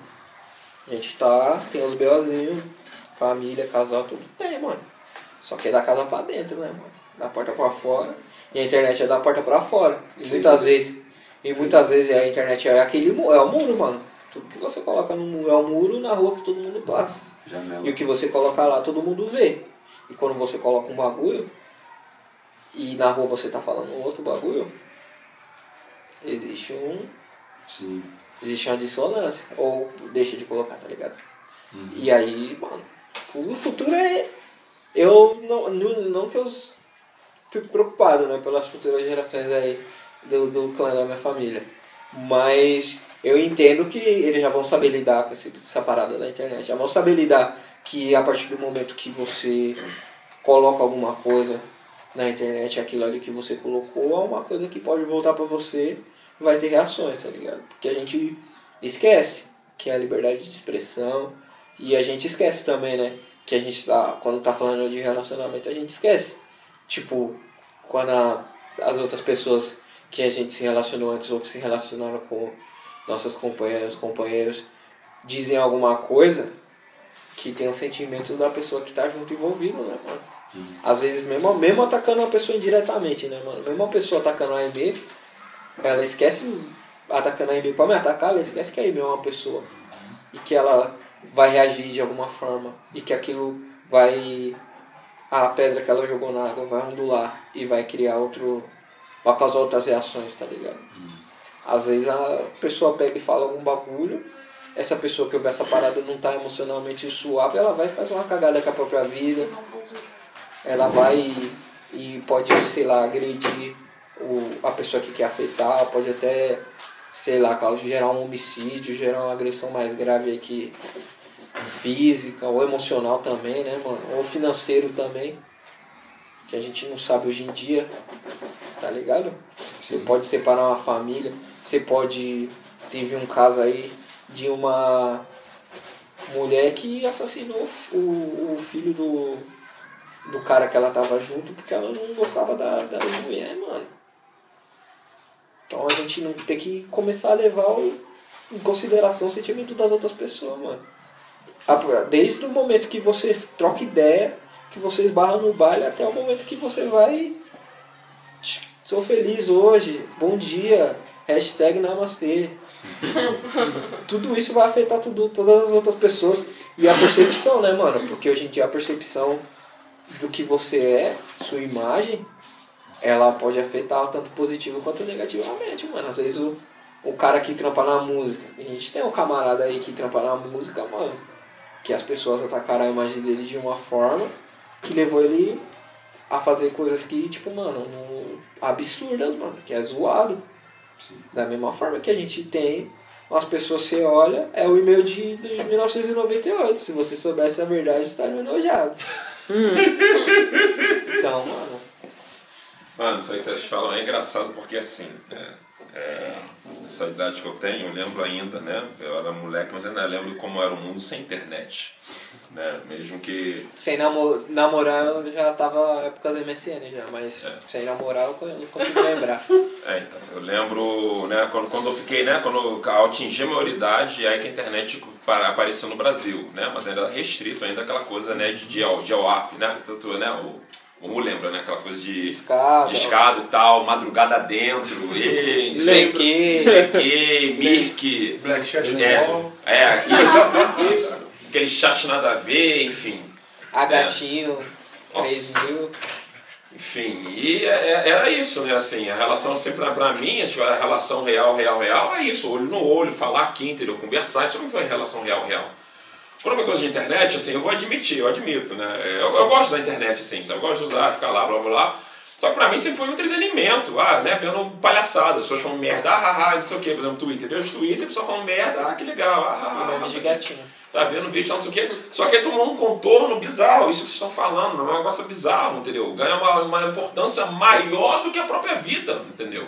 A gente tá, tem os BOzinhos, família, casal, tudo tem, mano. Só que é da casa pra dentro, né, mano? Da porta pra fora. E a internet é da porta pra fora. E
Sim.
muitas vezes, e muitas vezes a internet é aquele é o muro, mano. Tudo que você coloca no muro é o muro na rua que todo mundo passa.
Janela.
E o que você coloca lá, todo mundo vê. E quando você coloca um bagulho, e na rua você tá falando outro bagulho, existe um.
Sim.
Existe uma dissonância. Ou deixa de colocar, tá ligado? E aí, mano, o futuro é. Eu não, não, não que eu fico preocupado, né, pelas futuras gerações aí do, do clã da minha família. Mas eu entendo que eles já vão saber lidar com essa parada da internet. Já vão saber lidar que a partir do momento que você coloca alguma coisa na internet, aquilo ali que você colocou é uma coisa que pode voltar pra você vai ter reações, tá ligado? Porque a gente esquece que é a liberdade de expressão e a gente esquece também, né? Que a gente tá, quando tá falando de relacionamento, a gente esquece. Tipo, quando a- as outras pessoas que a gente se relacionou antes ou que se relacionaram com nossas companheiras, companheiros, dizem alguma coisa que tem os sentimentos da pessoa que tá junto envolvido, né, mano? Às vezes, mesmo, mesmo atacando uma pessoa indiretamente, né, mano? Mesmo uma pessoa atacando a AMB, ela esquece, atacando a AMB pra me atacar, ela esquece que a AMB é uma pessoa. E que ela vai reagir de alguma forma. E que aquilo vai. A pedra que ela jogou na água vai ondular e vai criar outro. vai causar outras reações, tá ligado? Às vezes a pessoa pega e fala algum bagulho, essa pessoa que ouve essa parada não tá emocionalmente suave, ela vai fazer uma cagada com a própria vida, ela vai e, e pode, sei lá, agredir o, a pessoa que quer afetar, pode até, sei lá, causar- gerar um homicídio, gerar uma agressão mais grave aí que física ou emocional também, né, mano? Ou financeiro também. Que a gente não sabe hoje em dia, tá ligado? Você pode separar uma família, você pode. Teve um caso aí de uma mulher que assassinou o, o filho do, do cara que ela tava junto porque ela não gostava da, da mulher, mano. Então a gente não tem que começar a levar o, em consideração o sentimento das outras pessoas, mano. Desde o momento que você troca ideia, que você esbarra no baile, até o momento que você vai. Sou feliz hoje, bom dia, hashtag namastê. tudo isso vai afetar tudo, todas as outras pessoas e a percepção, né, mano? Porque hoje em dia a percepção do que você é, sua imagem, ela pode afetar tanto positivo quanto negativamente, mano. Às vezes o, o cara que trampa na música, a gente tem um camarada aí que trampa na música, mano, que as pessoas atacaram a imagem dele de uma forma que levou ele a fazer coisas que, tipo, mano, absurdas, mano, que é zoado. Da mesma forma que a gente tem umas pessoas você olha, é o e-mail de, de 1998. Se você soubesse a verdade, estaria enojado. Então, mano.
Mano, isso aí que vocês falam é engraçado porque assim, é, é, essa idade que eu tenho, eu lembro ainda, né? Eu era moleque, mas ainda lembro como era o mundo sem internet. Né? Mesmo que.
Sem namo namorar, eu já tava época do MSN já, mas sem namorar eu não consigo lembrar.
É, então, eu lembro, né, quando, quando eu fiquei, né, quando eu atingi a maioridade, aí que a internet para- apareceu no Brasil, né, mas ainda restrito, ainda aquela coisa, né, de dial, dial-up, né, tanto, né, o, como lembra, né, aquela coisa de
Escada.
de escada e tal, madrugada dentro, e,
Sei que.
CQ, Mirk,
Black Chat
é, é, isso, isso, aquele chat nada a ver, enfim,
A gatinho,
Nossa.
3 mil.
Enfim, e é- é- era isso, né? Assim, a relação sempre, pra mim, acho que a relação real, real, real é isso, olho no olho, falar aqui, entendeu? Conversar, isso não foi relação real, real. Quando é uma coisa de internet, assim, eu vou admitir, eu admito, né? Eu, eu gosto da internet, assim, sabe? eu gosto de usar, ficar lá, blá blá blá. Só que pra mim sempre foi um entretenimento, ah, né? Vendo palhaçada, as pessoas falam merda, ah, ah, ah, não sei o que, por exemplo, Twitter. Vejo Twitter, a pessoa falando merda, ah, que legal, ah, ah, ah,
de
quê.
gatinho.
Tá vendo vídeo, não sei o quê. Só que aí tomou um contorno bizarro, isso que vocês estão falando, é um negócio bizarro, entendeu? Ganha uma, uma importância maior do que a própria vida, entendeu?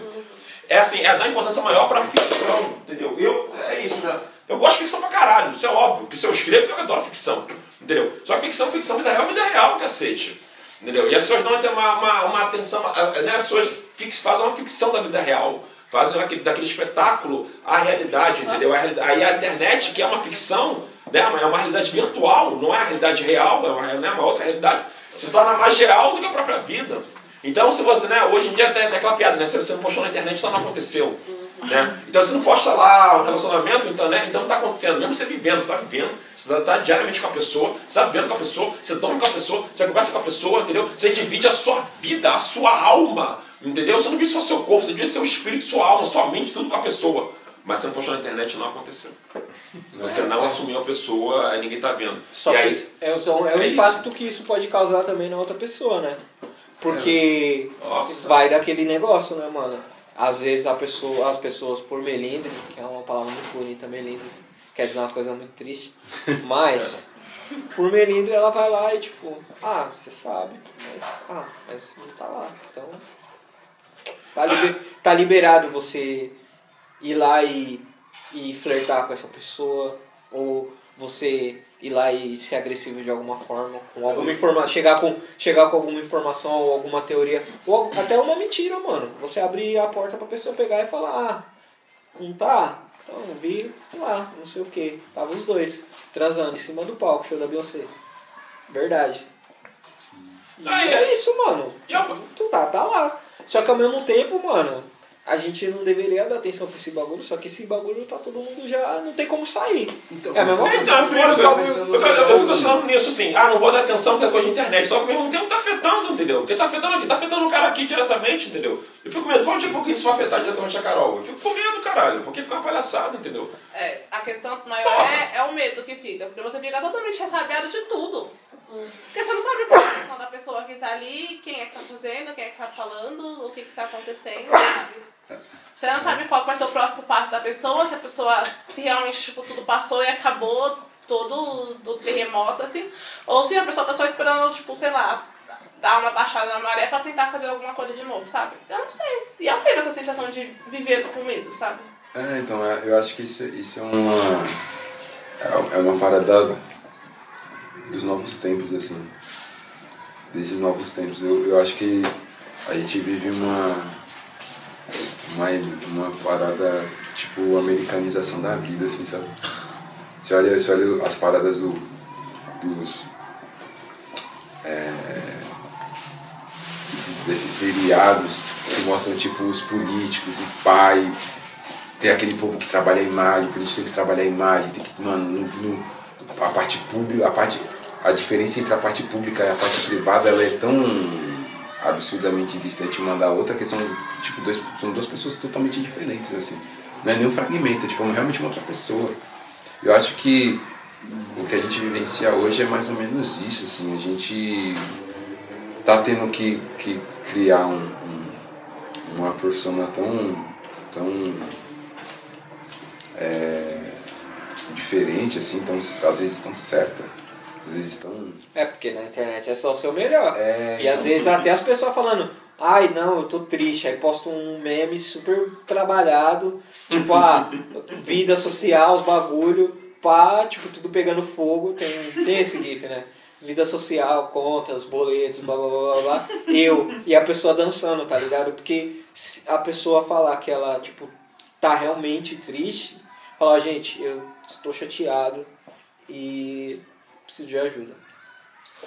É assim, é dar importância maior pra ficção, entendeu? Eu, é isso, né? Eu gosto de ficção pra caralho, isso é óbvio, que se eu escrevo, que eu adoro ficção, entendeu? Só que ficção, ficção, vida real, vida real, cacete. Entendeu? E as pessoas dão uma, uma, uma atenção, né? as pessoas fix, fazem uma ficção da vida real. Fazem aquele, daquele espetáculo a realidade, entendeu? Aí a internet, que é uma ficção, né? é uma realidade virtual, não é a realidade real, é uma, né? uma outra realidade, se torna mais real do que a própria vida. Então, se você, né, hoje em dia tem, aquela piada, né? Se você não postou na internet, então não aconteceu. Né? Então você não posta lá um relacionamento, então, né? então não está acontecendo. Mesmo você vivendo, você está vivendo, você está diariamente com a pessoa, você está vivendo com a pessoa, você dorme com a pessoa, você conversa com a pessoa, entendeu? Você divide a sua vida, a sua alma, entendeu? Você não vive só seu corpo, você divide seu espírito, sua alma, sua mente, tudo com a pessoa. Mas você não postou na internet não aconteceu. Você não assumiu a pessoa, aí ninguém tá vendo.
Só
e
que
aí,
é, o- é o
é
impacto que isso pode causar também na outra pessoa, né? Porque
Nossa.
vai daquele negócio, né, mano? Às vezes a pessoa, as pessoas por melindre, que é uma palavra muito bonita, melindre, quer dizer uma coisa muito triste, mas por melindre ela vai lá e tipo, ah, você sabe, mas, ah, mas não tá lá, então tá, liber- tá liberado você ir lá e, e flertar com essa pessoa, ou você ir lá e ser agressivo de alguma forma, com alguma informação, chegar com, chegar com alguma informação ou alguma teoria, ou até uma mentira, mano. Você abrir a porta pra pessoa pegar e falar, ah, não tá? Então, vi lá, não sei o que. Tava os dois, transando em cima do palco, show da Beyoncé. Verdade. E
Aí,
é isso, mano.
Já-
Tipo, tu tá, tá lá. Só que ao mesmo tempo, mano, a gente não deveria dar atenção pra esse bagulho, só que esse bagulho tá todo mundo já. não tem como sair.
Então,
é a mesma coisa.
Então, eu, fico, eu, eu, eu, eu fico pensando nisso assim, ah, não vou dar atenção porque é coisa de internet, só que ao mesmo tempo tá afetando, entendeu? Porque tá afetando aqui, tá afetando o cara aqui diretamente, entendeu? Eu fico com medo, qual tipo que isso vai afetar diretamente a Carol? Eu fico com medo, caralho, porque fica uma palhaçada, entendeu?
É, a questão maior é, é o medo que fica, porque você fica totalmente ressabiado de tudo. Porque você não sabe é a intenção da pessoa que tá ali, quem é que tá fazendo, quem é que tá falando, o que que tá acontecendo, sabe? Você não sabe qual vai ser o próximo passo da pessoa, se a pessoa, se realmente tipo, tudo passou e acabou todo do terremoto, assim, ou se a pessoa tá só esperando, tipo, sei lá, dar uma baixada na maré pra tentar fazer alguma coisa de novo, sabe? Eu não sei. E é horrível essa sensação de viver com medo, sabe?
É, então, é, eu acho que isso, isso é uma. É, é uma parada dos novos tempos, assim. Desses novos tempos. Eu, eu acho que a gente vive uma. Uma, uma parada tipo, americanização da vida, assim, sabe? Você olha, você olha as paradas do, dos. É, desses, desses seriados que mostram, tipo, os políticos e pai. Tem aquele povo que trabalha a imagem, por isso tem que trabalhar a imagem, tem que, mano, no, no, a parte pública, a parte. A diferença entre a parte pública e a parte privada ela é tão absurdamente distante uma da outra que são tipo dois, são duas pessoas totalmente diferentes assim. Não é nem um fragmento é tipo realmente uma outra pessoa. Eu acho que o que a gente vivencia hoje é mais ou menos isso assim. A gente tá tendo que, que criar um, um uma persona tão tão é, diferente assim tão às vezes tão certa às vezes tão
É, porque na internet é só o seu melhor.
É,
e às
então.
vezes até as pessoas falando, ai não, eu tô triste, aí posta um meme super trabalhado, tipo, a vida social, os bagulho, pá, tipo, tudo pegando fogo, tem, tem esse gif, né? Vida social, contas, boletos, blá blá blá blá, blá eu, e a pessoa dançando, tá ligado? Porque se a pessoa falar que ela, tipo, tá realmente triste, falar, gente, eu estou chateado e preciso de ajuda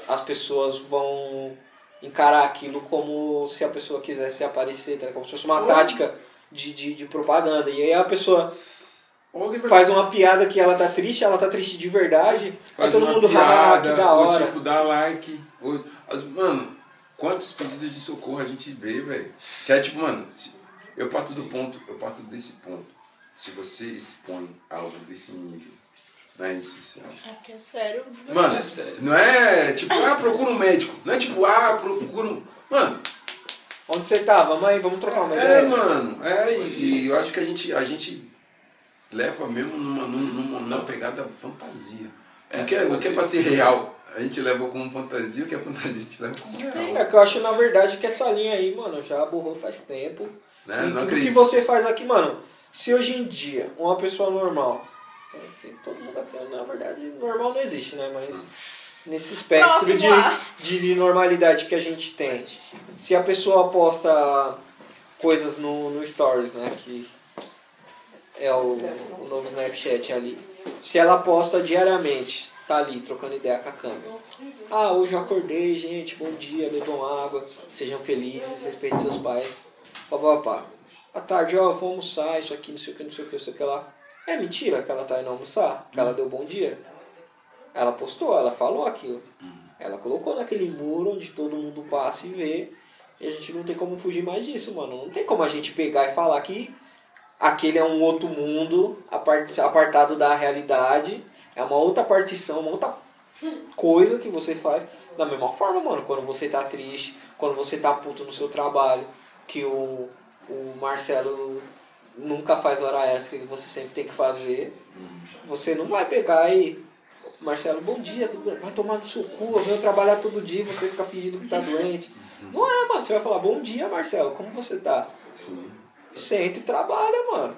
as pessoas vão encarar aquilo como se a pessoa quisesse aparecer, tá? como se fosse uma tática de, de, de propaganda. E aí a pessoa
Oliver
faz uma piada que ela tá triste, ela tá triste de verdade, aí
faz
todo
uma
mundo, ah, que da
ou,
hora.
tipo, dá like. Ou, as- mano, quantos pedidos de socorro a gente vê, velho? Que é tipo, mano, eu parto do ponto, eu parto desse ponto. Se você expõe algo desse nível na rede social.
Aqui é sério.
Mano, não é tipo, ah, procura um médico. Não é tipo, ah, procura um. Mano,
Onde você tá? Vamos aí, vamos trocar uma
é,
ideia.
mano, é, e, e eu acho que a gente, a gente leva mesmo numa, numa, numa pegada fantasia.
É,
o, que é, o que é pra ser real, a gente leva como fantasia, o que é fantasia, a gente leva como real.
É que eu acho, na verdade, que essa linha aí, mano, já borrou faz tempo.
Né?
e
Não
tudo
acredito.
que você faz aqui, mano, se hoje em dia uma pessoa normal, é que todo mundo aqui, na verdade, normal não existe, né? Mas nesse espectro de, de, de normalidade que a gente tem, se a pessoa posta coisas no, no Stories, né? Que é o, o novo Snapchat ali. Se ela posta diariamente, tá ali trocando ideia com a câmera. Ah, hoje eu acordei, gente, bom dia, bebam água, sejam felizes, respeitem seus pais. Pá, pá, pá. À tarde, ó, vou almoçar, isso aqui, não sei o que, não sei o que, não sei o que lá. É mentira que ela tá indo almoçar, que ela deu bom dia. Ela postou, ela falou aquilo. Ela colocou naquele muro onde todo mundo passa e vê. E a gente não tem como fugir mais disso, mano. Não tem como a gente pegar e falar que aquele é um outro mundo apart- apartado da realidade. É uma outra partição, uma outra coisa que você faz. Da mesma forma, mano, quando você tá triste, quando você tá puto no seu trabalho, que o, o Marcelo nunca faz hora extra que você sempre tem que fazer, você não vai pegar e. Marcelo, bom dia, tudo bem? Vai tomar no seu cu, eu venho trabalhar todo dia você fica fingindo que tá doente. Não é, mano. Você vai falar, bom dia, Marcelo, como você tá?
Sim.
Senta e trabalha, mano.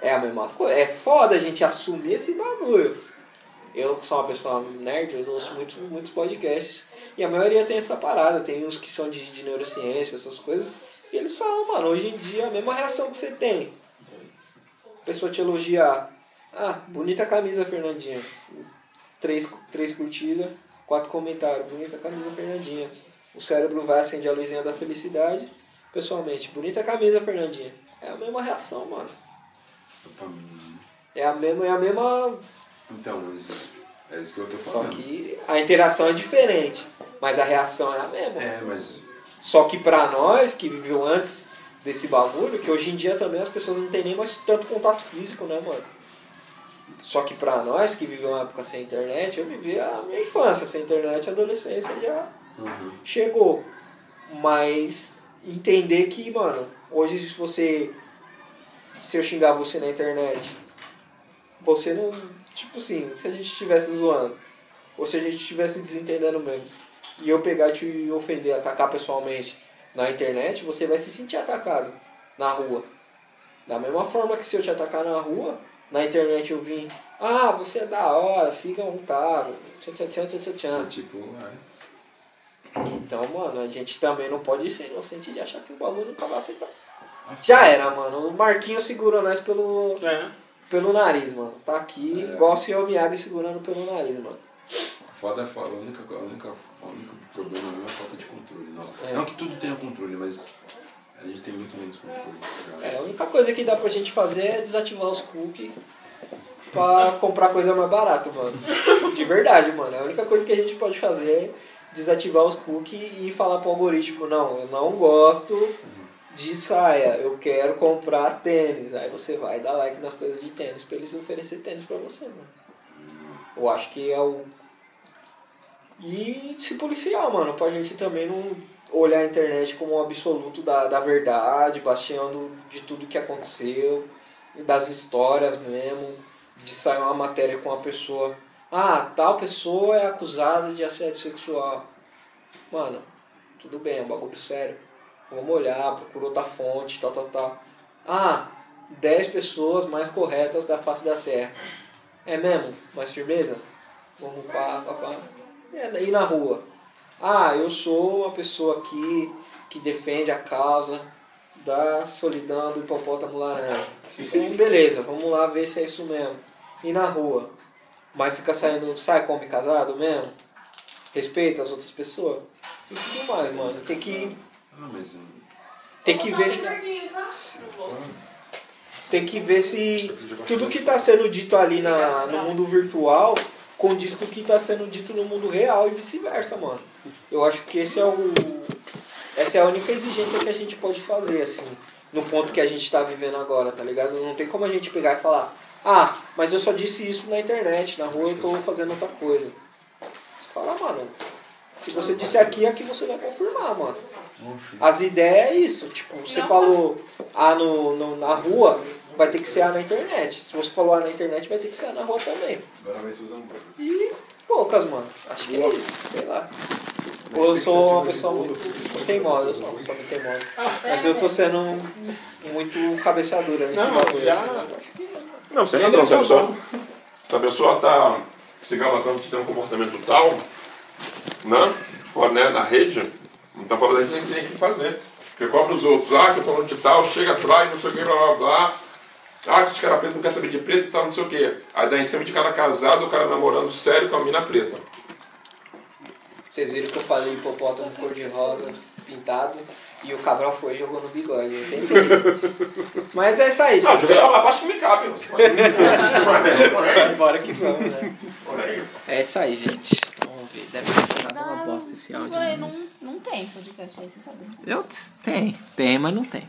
É a mesma coisa. É foda a gente assumir esse bagulho. Eu que sou uma pessoa nerd, eu ouço muitos, muitos podcasts. E a maioria tem essa parada. Tem uns que são de, de neurociência, essas coisas. E eles falam, mano, hoje em dia a mesma reação que você tem. A pessoa te elogiar. Ah, bonita camisa, Fernandinha. Três, três curtidas, quatro comentários. Bonita camisa, Fernandinha. O cérebro vai acender a luzinha da felicidade. Pessoalmente, bonita camisa, Fernandinha. É a mesma reação, mano. É a mesma, é a mesma.
Então, é isso que eu tô
Só
falando.
que a interação é diferente. Mas a reação é a mesma.
É, mas.
Só que pra nós, que viveu antes desse bagulho, que hoje em dia também as pessoas não têm nem mais tanto contato físico, né, mano? Só que pra nós, que viveu uma época sem internet, eu vivi a minha infância sem internet, a adolescência já
Uhum.
chegou. Mas entender que, mano, hoje se você. Se eu xingar você na internet, você não. Tipo assim, se a gente estivesse zoando, ou se a gente estivesse desentendendo mesmo, e eu pegar e te ofender, atacar pessoalmente na internet, você vai se sentir atacado na rua. Da mesma forma que se eu te atacar na rua, na internet eu vim, ah, você é da hora, siga à vontade, tchan, tchan, tchan,
tipo, é.
Então, mano, a gente também não pode ser inocente de achar que o bagulho nunca vai afetar. Já era, mano. O Marquinho segurou nós pelo,
É.
pelo nariz, mano. Tá aqui,
É.
igual o senhor Miyagi segurando pelo nariz, mano.
Foda é foda. A única, a única, o único problema é a falta de controle. Não,
É.
não que tudo tenha controle, mas a gente tem muito menos controle. tá
É, a única coisa que dá pra gente fazer é desativar os cookies pra comprar coisa mais barata, mano. De verdade, mano. A única coisa que a gente pode fazer é desativar os cookies e falar pro algoritmo, não, eu não gosto de saia, eu quero comprar tênis. Aí você vai dar like nas coisas de tênis pra eles oferecer tênis pra você, mano. Eu acho que é o. E se policiar, mano, pra gente também não olhar a internet como um absoluto da, da verdade, bastião do- de tudo que aconteceu, das histórias mesmo, de sair uma matéria com uma pessoa. Ah, tal pessoa é acusada de assédio sexual. Mano, tudo bem, é um bagulho sério. Vamos olhar, procura outra fonte, tal, tal, tal. Ah, 10 pessoas mais corretas da face da Terra. É mesmo? Mais firmeza? Vamos pá, pá, pá. É, E na rua? Ah, eu sou uma pessoa aqui que defende a causa da solidão do hipopótamo laranja. Então, beleza, vamos lá ver se é isso mesmo. E na rua? Mas fica saindo, sai como casado mesmo? Respeita as outras pessoas? E tudo mais, mano. Tem que,
Ah, mas. hum,
tem que ver se, tem que ver se tudo que está sendo dito ali na, no mundo virtual condiz com o que está sendo dito no mundo real e vice-versa, mano. Eu acho que esse é o. Essa é a única exigência que a gente pode fazer, assim, no ponto que a gente está vivendo agora, tá ligado? Não tem como a gente pegar e falar, ah, mas eu só disse isso na internet, na rua eu tô fazendo outra coisa. Você fala, mano, se você disse aqui, aqui você vai confirmar, mano. As ideias é isso. Tipo, você falou A no, no- na rua, vai ter que ser A na internet. Se você falou A na internet, vai ter que ser A na rua também.
Agora vai se usando um pouco.
E poucas, mano. Acho que é isso, sei lá. Ou eu sou uma pessoa muito teimosa, eu sou uma pessoa muito teimosa. Mas eu tô sendo muito cabeçadura nesse
Não,
bagulho.
já-
assim.
Não, sem
Ele
razão. Se a pessoa, se a pessoa tá se galatando de ter um comportamento tal, né? Fora, né, na rede, então fora da rede tem, tem que fazer. Porque cobra os outros. Ah, que eu falando de tal, chega atrás, não sei o que, blá blá blá. Ah, que esse cara preto não quer saber de preto e tal, não sei o que. Aí dá em cima de cara casado, o cara namorando sério com a mina preta.
Vocês viram que eu falei hipopótamo cor-de-rosa pintado e o Cabral foi e jogou no bigode. Eu tentei. Mas é isso aí,
Não,
gente.
joguei lá abaixo que me cabe.
Bora que vamos, né? É isso aí, gente. Vamos ver. Deve ter ficado uma bosta esse áudio.
Não,
mas-
não tem podcast aí, você sabe.
Eu, tem, tem, mas não tem.